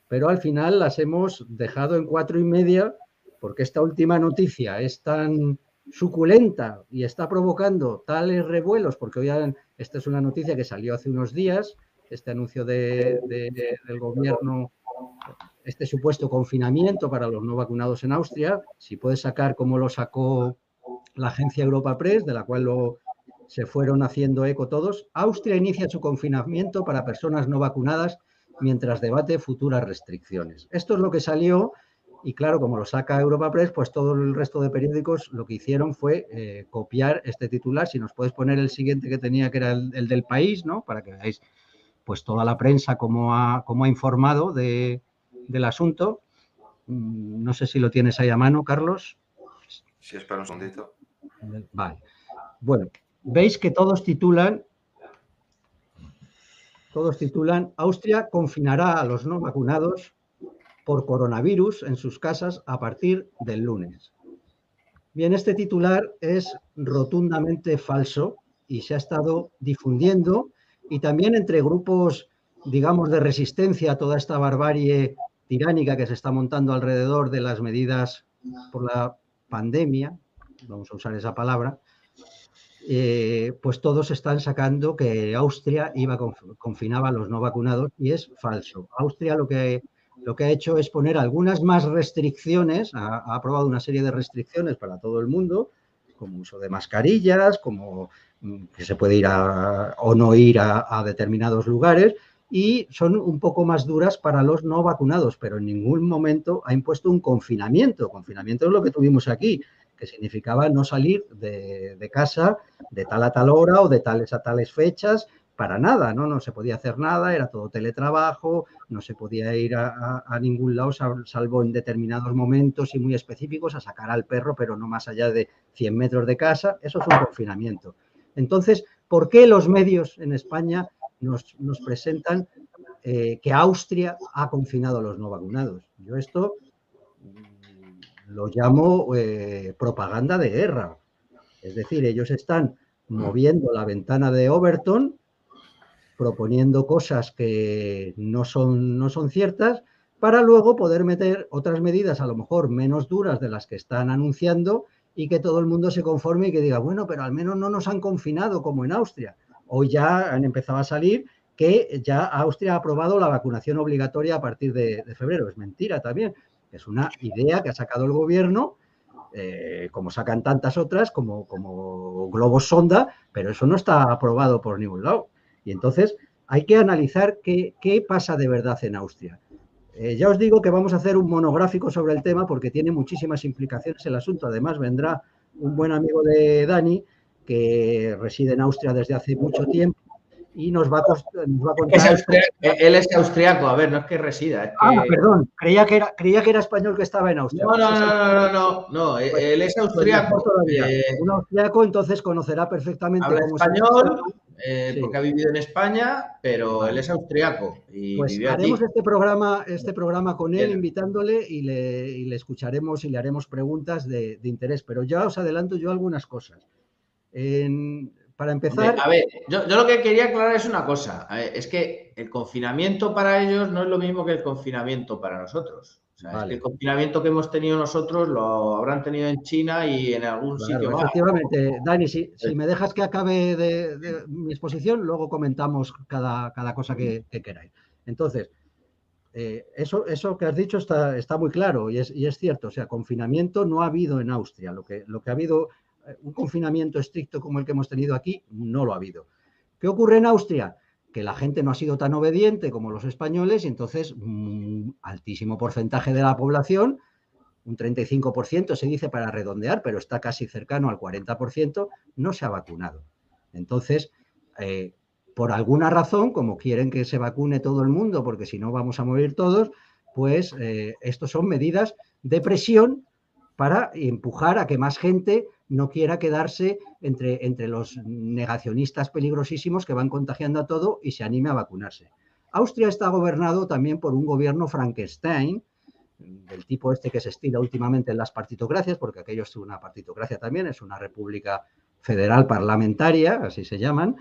pero al final las hemos dejado en cuatro y media, porque esta última noticia es tan suculenta y está provocando tales revuelos, porque hoy esta es una noticia que salió hace unos días, este anuncio del gobierno, este supuesto confinamiento para los no vacunados en Austria, si puede sacar cómo lo sacó la agencia Europa Press, de la cual se fueron haciendo eco todos, Austria inicia su confinamiento para personas no vacunadas mientras debate futuras restricciones. Esto es lo que salió y claro, como lo saca Europa Press, pues todo el resto de periódicos lo que hicieron fue eh, copiar este titular. Si nos puedes poner el siguiente que tenía, que era el, del país, ¿no? Para que veáis pues toda la prensa como ha, ha informado del asunto. Mm, no sé si lo tienes ahí a mano, Carlos. Sí, espera un segundito. Vale. Bueno, veis que todos titulan, todos titulan, Austria confinará a los no vacunados por coronavirus en sus casas a partir del lunes. Bien, este titular es rotundamente falso y se ha estado difundiendo y también entre grupos, digamos, de resistencia a toda esta barbarie tiránica que se está montando alrededor de las medidas por la pandemia, vamos a usar esa palabra, eh, pues todos están sacando que Austria iba confinaba a los no vacunados y es falso. Austria lo que lo que ha hecho es poner algunas más restricciones, ha, aprobado una serie de restricciones para todo el mundo, como uso de mascarillas, como mm, que se puede ir a, o no ir a, determinados lugares, y son un poco más duras para los no vacunados, pero en ningún momento ha impuesto un confinamiento. Confinamiento es lo que tuvimos aquí, que significaba no salir de, de casa de tal a tal hora o de tales a tales fechas para nada, ¿no? No se podía hacer nada, era todo teletrabajo, no se podía ir a, ningún lado salvo en determinados momentos y muy específicos a sacar al perro, pero no más allá de 100 metros de casa. Eso es un confinamiento. Entonces, ¿por qué los medios en España nos, presentan eh, que Austria ha confinado a los no vacunados? Yo esto mm, lo llamo eh, propaganda de guerra. Es decir, ellos están moviendo la ventana de Overton proponiendo cosas que no son, no son ciertas para luego poder meter otras medidas a lo mejor menos duras de las que están anunciando y que todo el mundo se conforme y que diga, bueno, pero al menos no nos han confinado como en Austria. Hoy ya han empezado a salir que ya Austria ha aprobado la vacunación obligatoria a partir de, febrero. Es mentira también. Es una idea que ha sacado el gobierno, eh, como sacan tantas otras, como, como globos sonda, pero eso no está aprobado por ningún lado. Y entonces hay que analizar qué, pasa de verdad en Austria. Eh, ya os digo que vamos a hacer un monográfico sobre el tema porque tiene muchísimas implicaciones el asunto. Además, vendrá un buen amigo de Dani que reside en Austria desde hace mucho tiempo y nos va a, contar. él es austriaco, a ver, no es que resida. Ah, perdón, creía que, era, creía que era español que estaba en Austria. No, no, no, no, no, no, él es pues, pues austriaco. Todavía. Eh, un austriaco entonces conocerá perfectamente habla español, eh, porque ha vivido en España, pero él es austriaco. Y pues haremos este programa, este programa con él, invitándole y le, escucharemos y le haremos preguntas de, de interés. Pero ya os adelanto yo algunas cosas. En, para empezar. A ver, yo, lo que quería aclarar es una cosa. Es que el confinamiento para ellos no es lo mismo que el confinamiento para nosotros. Sea, es que el confinamiento que hemos tenido nosotros lo habrán tenido en China y en algún sitio más. Efectivamente, Dani, si, me dejas que acabe de, mi exposición, luego comentamos cada, cada cosa que, queráis. Entonces, eh, eso, eso que has dicho está, está muy claro y es, y es, cierto. O sea, confinamiento no ha habido en Austria. Lo que, lo que ha habido eh, un confinamiento estricto como el que hemos tenido aquí, no lo ha habido. ¿Qué ocurre en Austria? Que la gente no ha sido tan obediente como los españoles y entonces un mm, altísimo porcentaje de la población, un 35% se dice para redondear, pero está casi cercano al 40%, no se ha vacunado. Entonces, eh, por alguna razón, como quieren que se vacune todo el mundo, porque si no vamos a morir todos, pues eh, estos son medidas de presión para empujar a que más gente no quiera quedarse entre, entre los negacionistas peligrosísimos que van contagiando a todo y se anime a vacunarse. Austria está gobernado también por un gobierno Frankenstein, del tipo este que se estila últimamente en las partitocracias, porque aquello es una partitocracia también, es una república federal parlamentaria, así se llaman,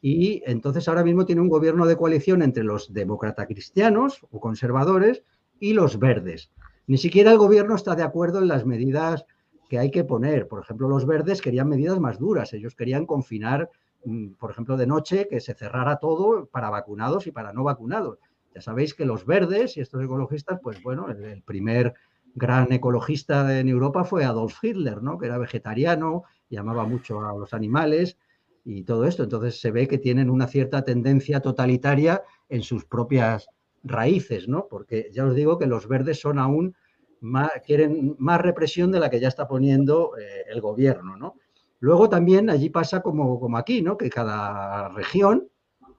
y entonces ahora mismo tiene un gobierno de coalición entre los demócratas cristianos o conservadores y los verdes. Ni siquiera el gobierno está de acuerdo en las medidas que hay que poner. Por ejemplo, los verdes querían medidas más duras. Ellos querían confinar, mm, por ejemplo, de noche, que se cerrara todo para vacunados y para no vacunados. Ya sabéis que los verdes y estos ecologistas, pues bueno, el, primer gran ecologista en Europa fue Adolf Hitler, ¿no? Que era vegetariano, llamaba mucho a los animales y todo esto. Entonces se ve que tienen una cierta tendencia totalitaria en sus propias raíces, ¿no? Porque ya os digo que los verdes son aún quieren más represión de la que ya está poniendo eh, el gobierno, ¿no? Luego también allí pasa como, como aquí, ¿no? Que cada región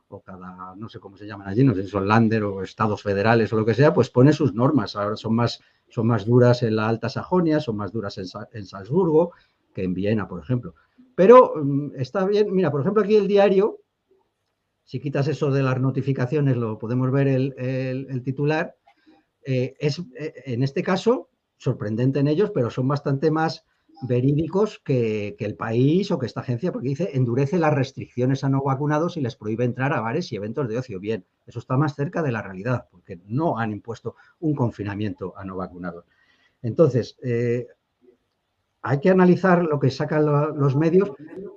o cada, no sé cómo se llaman allí, no sé si son Lander o estados federales o lo que sea, pues pone sus normas. Ahora son más, son más duras en la Alta Sajonia, son más duras en, Salzburgo que en Viena, por ejemplo. Pero mm, está bien, mira, por ejemplo, aquí el diario, si quitas eso de las notificaciones, lo podemos ver el, titular, eh, es eh, en este caso sorprendente en ellos, pero son bastante más verídicos que, el país o que esta agencia, porque dice endurece las restricciones a no vacunados y les prohíbe entrar a bares y eventos de ocio. Bien, eso está más cerca de la realidad, porque no han impuesto un confinamiento a no vacunados. Entonces, eh, hay que analizar lo que sacan los medios,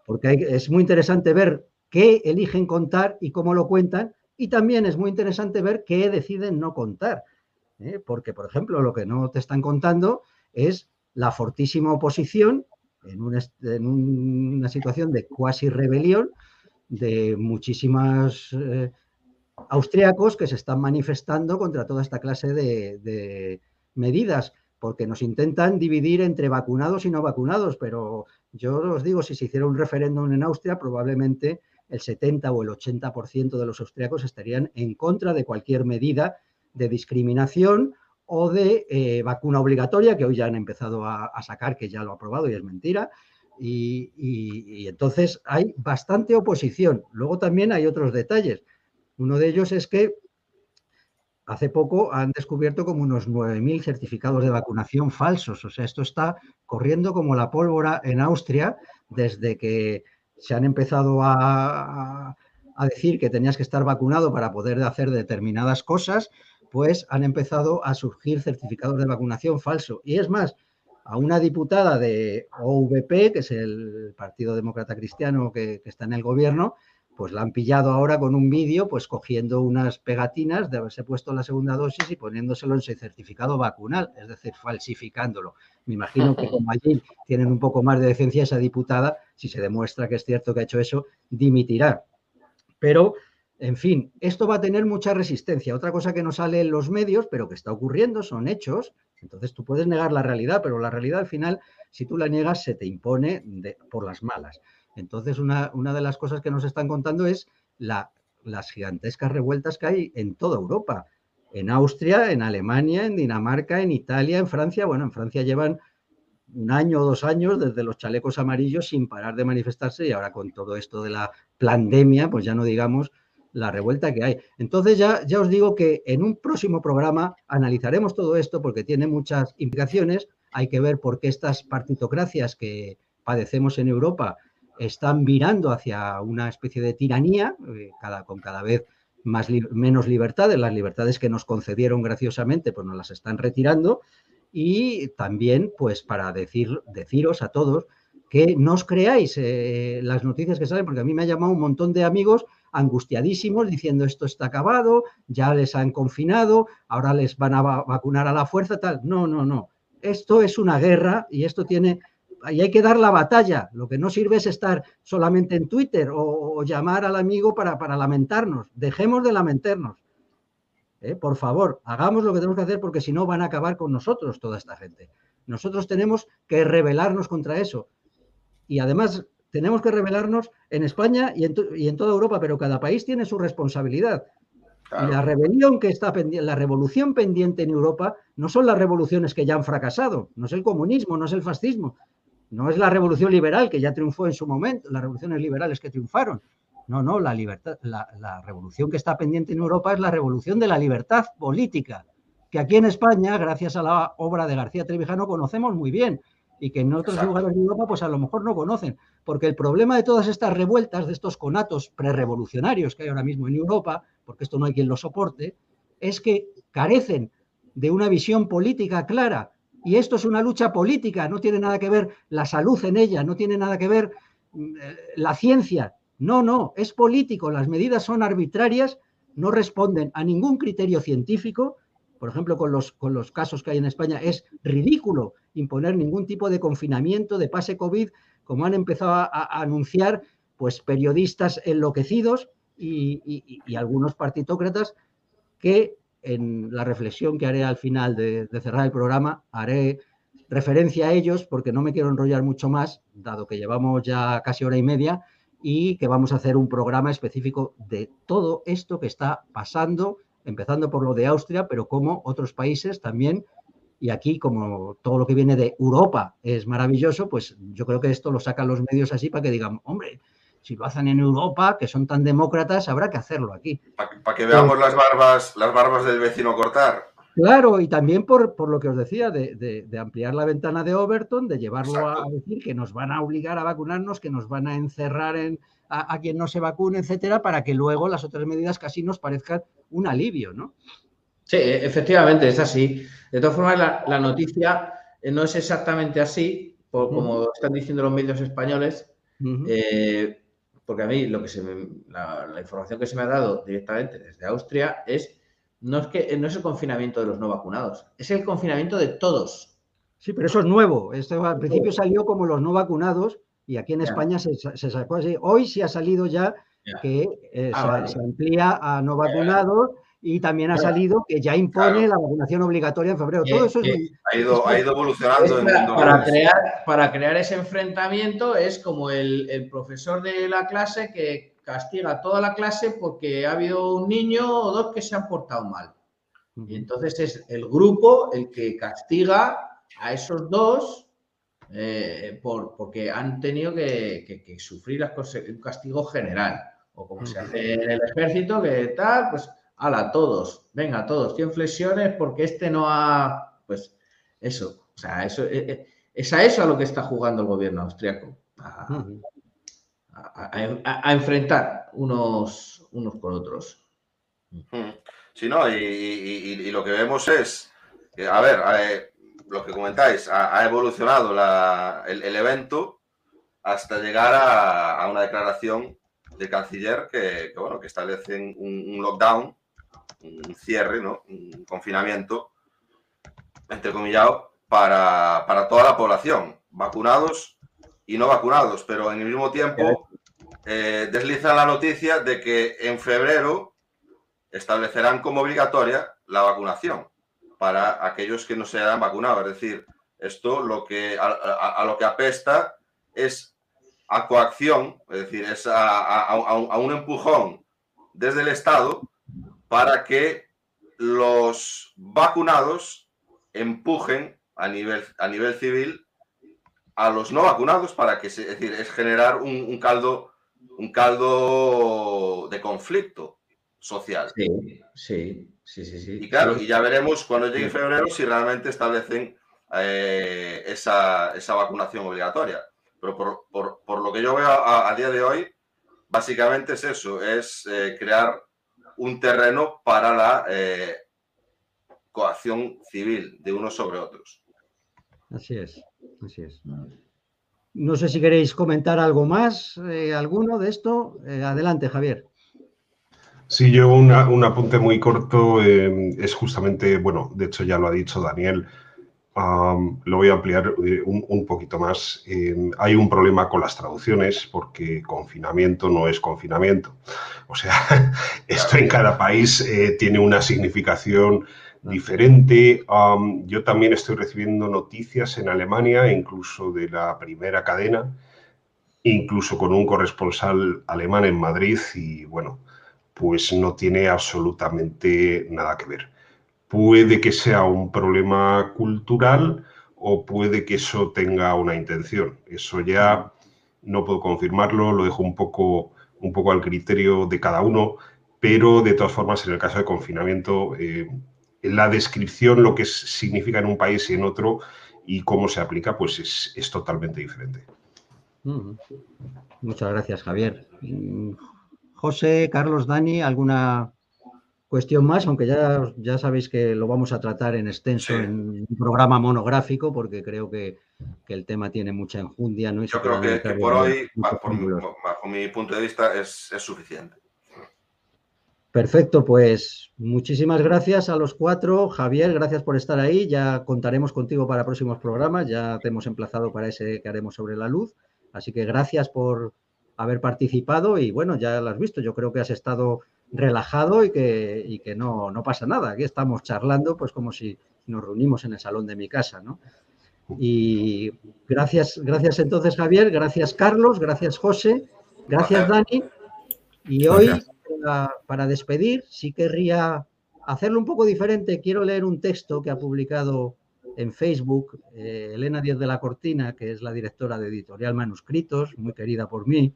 porque es muy interesante ver qué eligen contar y cómo lo cuentan, y también es muy interesante ver qué deciden no contar. ¿Eh? Porque, por ejemplo, lo que no te están contando es la fortísima oposición en, una situación de cuasi rebelión de muchísimas eh, austriacos que se están manifestando contra toda esta clase de, medidas, porque nos intentan dividir entre vacunados y no vacunados, pero yo os digo, si se hiciera un referéndum en Austria, probablemente el 70 o el 80% de los austriacos estarían en contra de cualquier medida de discriminación o de eh, vacuna obligatoria, que hoy ya han empezado a, sacar, que ya lo ha aprobado y es mentira. Y, entonces hay bastante oposición. Luego también hay otros detalles. Uno de ellos es que hace poco han descubierto como unos 9.000 certificados de vacunación falsos. O sea, esto está corriendo como la pólvora en Austria desde que se han empezado a, a decir que tenías que estar vacunado para poder hacer determinadas cosas pues han empezado a surgir certificados de vacunación falso. Y es más, a una diputada de OVP, que es el Partido Demócrata Cristiano que, está en el gobierno, pues la han pillado ahora con un vídeo, pues cogiendo unas pegatinas de haberse puesto la segunda dosis y poniéndoselo en su certificado vacunal, es decir, falsificándolo. Me imagino que como allí tienen un poco más de decencia esa diputada, si se demuestra que es cierto que ha hecho eso, dimitirá. Pero en fin, esto va a tener mucha resistencia. Otra cosa que no sale en los medios, pero que está ocurriendo, son hechos. Entonces tú puedes negar la realidad, pero la realidad al final, si tú la niegas, se te impone por las malas. Entonces, una, una, de las cosas que nos están contando es las gigantescas revueltas que hay en toda Europa. En Austria, en Alemania, en Dinamarca, en Italia, en Francia. Bueno, en Francia llevan un año o dos años desde los chalecos amarillos sin parar de manifestarse y ahora con todo esto de la pandemia, pues ya no digamos la revuelta que hay. Entonces ya, ya os digo que en un próximo programa analizaremos todo esto porque tiene muchas implicaciones. Hay que ver por qué estas partitocracias que padecemos en Europa están virando hacia una especie de tiranía, eh, cada, con cada vez más menos libertades. Las libertades que nos concedieron graciosamente, pues nos las están retirando. Y también, pues para decir, deciros a todos que no os creáis eh, las noticias que salen, porque a mí me ha llamado un montón de amigos angustiadísimos diciendo esto está acabado, ya les han confinado, ahora les van a vacunar a la fuerza, tal. No, no, no. Esto es una guerra y esto tiene... Y hay que dar la batalla. Lo que no sirve es estar solamente en Twitter o, llamar al amigo para, para, lamentarnos. Dejemos de lamentarnos. ¿Eh? Por favor, hagamos lo que tenemos que hacer porque si no van a acabar con nosotros toda esta gente. Nosotros tenemos que rebelarnos contra eso. Y además tenemos que revelarnos en España y en, toda Europa, pero cada país tiene su responsabilidad. Y la rebelión que está pendiente, la revolución pendiente en Europa no son las revoluciones que ya han fracasado, no es el comunismo, no es el fascismo, no es la revolución liberal que ya triunfó en su momento, las revoluciones liberales que triunfaron. No, no, la libertad, la, la revolución que está pendiente en Europa es la revolución de la libertad política, que aquí en España, gracias a la obra de García Trevijano, conocemos muy bien y que en otros lugares de Europa pues a lo mejor no conocen, porque el problema de todas estas revueltas, de estos conatos prerevolucionarios que hay ahora mismo en Europa, porque esto no hay quien lo soporte, es que carecen de una visión política clara. Y esto es una lucha política, no tiene nada que ver la salud en ella, no tiene nada que ver mm, eh, la ciencia. No, no, es político, las medidas son arbitrarias, no responden a ningún criterio científico por ejemplo, con los, con los casos que hay en España, es ridículo imponer ningún tipo de confinamiento, de pase COVID, como han empezado a, anunciar pues, periodistas enloquecidos y, algunos partitócratas que en la reflexión que haré al final de, de cerrar el programa haré referencia a ellos porque no me quiero enrollar mucho más, dado que llevamos ya casi hora y media, y que vamos a hacer un programa específico de todo esto que está pasando, empezando por lo de Austria, pero como otros países también. Y aquí, como todo lo que viene de Europa es maravilloso, pues yo creo que esto lo sacan los medios así para que digan, hombre, si lo hacen en Europa, que son tan demócratas, habrá que hacerlo aquí. Para que veamos las barbas, las barbas del vecino cortar. Claro, y también por, por lo que os decía, de, ampliar la ventana de Overton, de llevarlo a decir que nos van a obligar a vacunarnos, que nos van a encerrar en, a, quien no se vacune, etcétera, para que luego las otras medidas casi nos parezcan un alivio, ¿no? Sí, e, efectivamente, es así. De todas formas, la, noticia eh, no es exactamente así, como están diciendo los medios españoles, eh, porque a mí lo que se la, la información que se me ha dado directamente desde Austria es no es que no es el confinamiento de los no vacunados, es el confinamiento de todos. Sí, pero eso es nuevo. Esto al principio salió como los no vacunados y aquí en España se, sacó así. Hoy sí ha salido ya que eh, ah, se, amplía a no vacunados y también ha salido que ya impone la vacunación obligatoria en febrero. Todo eso ha, ido, ha ido evolucionando. para, crear, para crear ese enfrentamiento es como el, el profesor de la clase que castiga a toda la clase porque ha habido un niño o dos que se han portado mal. Y entonces es el grupo el que castiga a esos dos eh, por, porque han tenido que, sufrir las un castigo general. O como se hace en el ejército, que tal, pues, ala, todos, venga, todos, 100 flexiones porque este no ha, pues, eso, o sea, eso, eh, eh, es a eso a lo que está jugando el gobierno austriaco. A, enfrentar unos, unos con otros. Sí, no, y, lo que vemos es, que, a ver, eh, lo que comentáis, ha, evolucionado el, evento hasta llegar a, una declaración del canciller que, bueno, que establece un, lockdown, un cierre, ¿no? un confinamiento, entrecomillado, para, para toda la población, vacunados y no vacunados, pero en el mismo tiempo eh, desliza la noticia de que en febrero establecerán como obligatoria la vacunación para aquellos que no se hayan vacunado. Es decir, esto lo que, a, lo que apesta es a coacción, es decir, es a, un empujón desde el Estado para que los vacunados empujen a nivel, a nivel civil a los no vacunados para que, es decir, es generar un, caldo, un caldo de conflicto social. Sí, sí, sí, sí. Y claro, y ya veremos cuando llegue febrero si realmente establecen eh, esa, vacunación obligatoria. Pero por, lo que yo veo a, día de hoy, básicamente es eso, es eh, crear un terreno para la eh, coacción civil de unos sobre otros. Así es. Así es. No sé si queréis comentar algo más, eh, alguno de esto. Eh, adelante, Javier. Sí, yo un apunte muy corto eh, es justamente, bueno, de hecho ya lo ha dicho Daniel, lo voy a ampliar un, un poquito más. hay un problema con las traducciones porque confinamiento no es confinamiento. O sea, esto en cada país tiene una significación diferente. yo también estoy recibiendo noticias en Alemania, incluso de la primera cadena, incluso con un corresponsal alemán en Madrid y bueno, pues no tiene absolutamente nada que ver. Puede que sea un problema cultural o puede que eso tenga una intención. Eso ya no puedo confirmarlo, lo dejo un poco, un poco al criterio de cada uno, pero de todas formas en el caso de confinamiento eh, la descripción, lo que significa en un país y en otro y cómo se aplica, pues es, totalmente diferente. Muchas gracias, Javier. José, Carlos, Dani, ¿alguna cuestión más? Aunque ya, ya sabéis que lo vamos a tratar en extenso en un programa monográfico, porque creo que, el tema tiene mucha enjundia. ¿no? Yo creo que, por hoy, bajo, mi punto de vista, es suficiente. Perfecto, pues muchísimas gracias a los cuatro. Javier, gracias por estar ahí. Ya contaremos contigo para próximos programas. Ya te hemos emplazado para ese que haremos sobre la luz. Así que gracias por haber participado y bueno, ya lo has visto. Yo creo que has estado relajado y que, que no, no, pasa nada. Aquí estamos charlando pues como si nos reunimos en el salón de mi casa, ¿no? Y gracias, gracias entonces Javier, gracias Carlos, gracias José Gracias, Dani. Y hoy, para, despedir, sí querría hacerlo un poco diferente. Quiero leer un texto que ha publicado en Facebook eh, Elena Díaz de la Cortina, que es la directora de Editorial Manuscritos, muy querida por mí.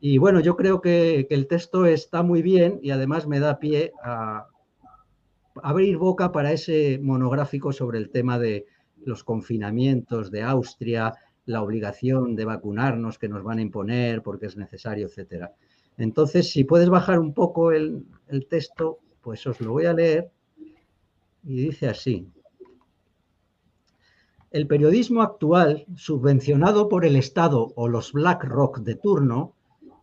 Y bueno, yo creo que, el texto está muy bien y además me da pie a abrir boca para ese monográfico sobre el tema de los confinamientos de Austria, la obligación de vacunarnos que nos van a imponer porque es necesario, etcétera. Entonces, si puedes bajar un poco el, el texto, pues os lo voy a leer y dice así. El periodismo actual, subvencionado por el Estado o los BlackRock de turno,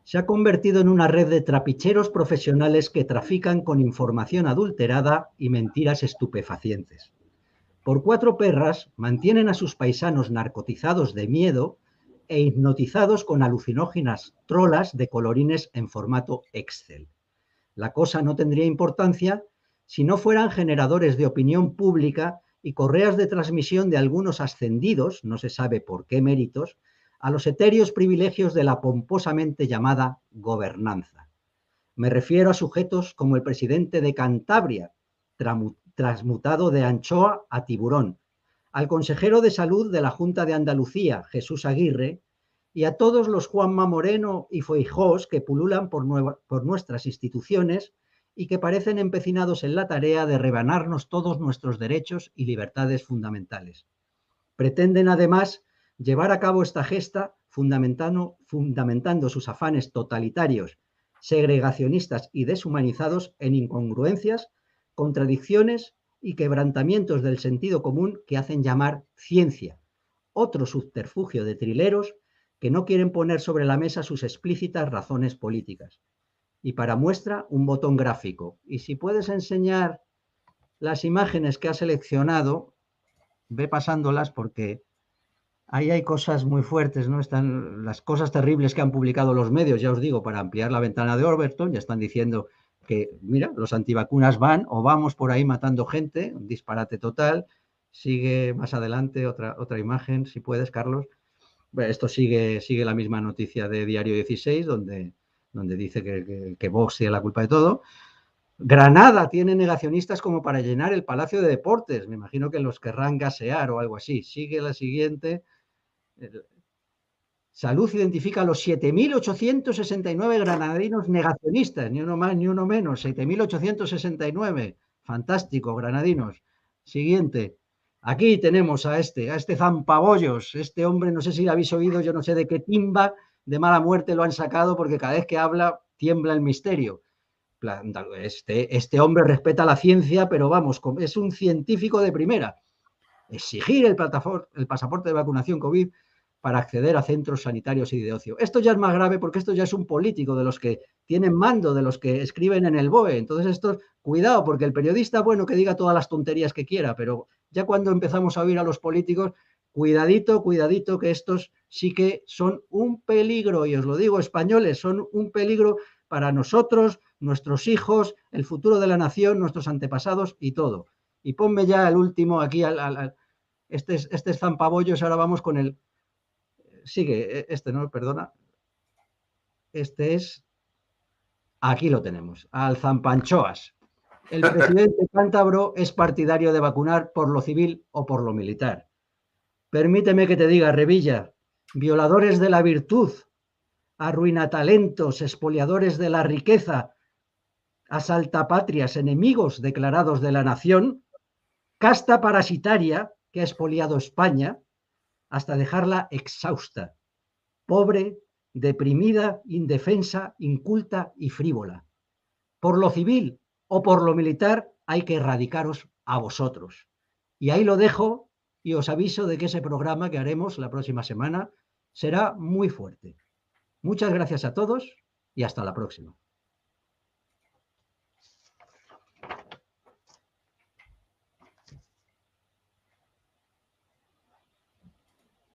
se ha convertido en una red de trapicheros profesionales que trafican con información adulterada y mentiras estupefacientes. Por cuatro perras mantienen a sus paisanos narcotizados de miedo e hipnotizados con alucinógenas trolas de colorines en formato Excel. La cosa no tendría importancia si no fueran generadores de opinión pública y correas de transmisión de algunos ascendidos, no se sabe por qué méritos, a los etéreos privilegios de la pomposamente llamada gobernanza. Me refiero a sujetos como el presidente de Cantabria, transmutado de anchoa a tiburón, al consejero de salud de la Junta de Andalucía, Jesús Aguirre, y a todos los Juanma Moreno y Foijós que pululan por, por nuestras instituciones y que parecen empecinados en la tarea de rebanarnos todos nuestros derechos y libertades fundamentales. Pretenden además llevar a cabo esta gesta fundamentando, fundamentando sus afanes totalitarios, segregacionistas y deshumanizados en incongruencias, contradicciones y quebrantamientos del sentido común que hacen llamar ciencia, otro subterfugio de trileros que no quieren poner sobre la mesa sus explícitas razones políticas y para muestra un botón gráfico. Y si puedes enseñar las imágenes que has seleccionado, ve pasándolas porque ahí hay cosas muy fuertes, ¿no? Están las cosas terribles que han publicado los medios, ya os digo, para ampliar la ventana de Overton, ya están diciendo que, mira, los antivacunas van o vamos por ahí matando gente, un disparate total. Sigue más adelante otra, otra imagen, si puedes, Carlos. esto sigue, sigue la misma noticia de Diario 16, donde donde dice que, que, Vox tiene la culpa de todo. Granada tiene negacionistas como para llenar el Palacio de Deportes. Me imagino que los querrán gasear o algo así. Sigue la siguiente. Salud identifica a los 7.869 granadinos negacionistas, ni uno más ni uno menos, 7.869. Fantástico, granadinos. Siguiente. Aquí tenemos a este, a este zampabollos. Este hombre, no sé si lo habéis oído, yo no sé de qué timba, de mala muerte lo han sacado porque cada vez que habla tiembla el misterio. Este, este hombre respeta la ciencia, pero vamos, es un científico de primera. Exigir el, el pasaporte de vacunación COVID para acceder a centros sanitarios y de ocio. Esto ya es más grave porque esto ya es un político de los que tienen mando, de los que escriben en el BOE. Entonces, esto, cuidado, porque el periodista, bueno, que diga todas las tonterías que quiera, pero ya cuando empezamos a oír a los políticos, cuidadito, cuidadito, que estos sí que son un peligro, y os lo digo, españoles, son un peligro para nosotros, nuestros hijos, el futuro de la nación, nuestros antepasados y todo. Y ponme ya el último aquí, al, este, es, este es Zampabollos, ahora vamos con el... Sigue, e, este no, perdona. Este es... Aquí lo tenemos, al Zampanchoas. El presidente cántabro es partidario de vacunar por lo civil o por lo militar. Permíteme que te diga, Revilla, violadores de la virtud, arruinatalentos, expoliadores de la riqueza, asaltapatrias, enemigos declarados de la nación, casta parasitaria que ha expoliado España hasta dejarla exhausta, pobre, deprimida, indefensa, inculta y frívola. Por lo civil o por lo militar hay que erradicaros a vosotros. Y ahí lo dejo y os aviso de que ese programa que haremos la próxima semana será muy fuerte. Muchas gracias a todos y hasta la próxima.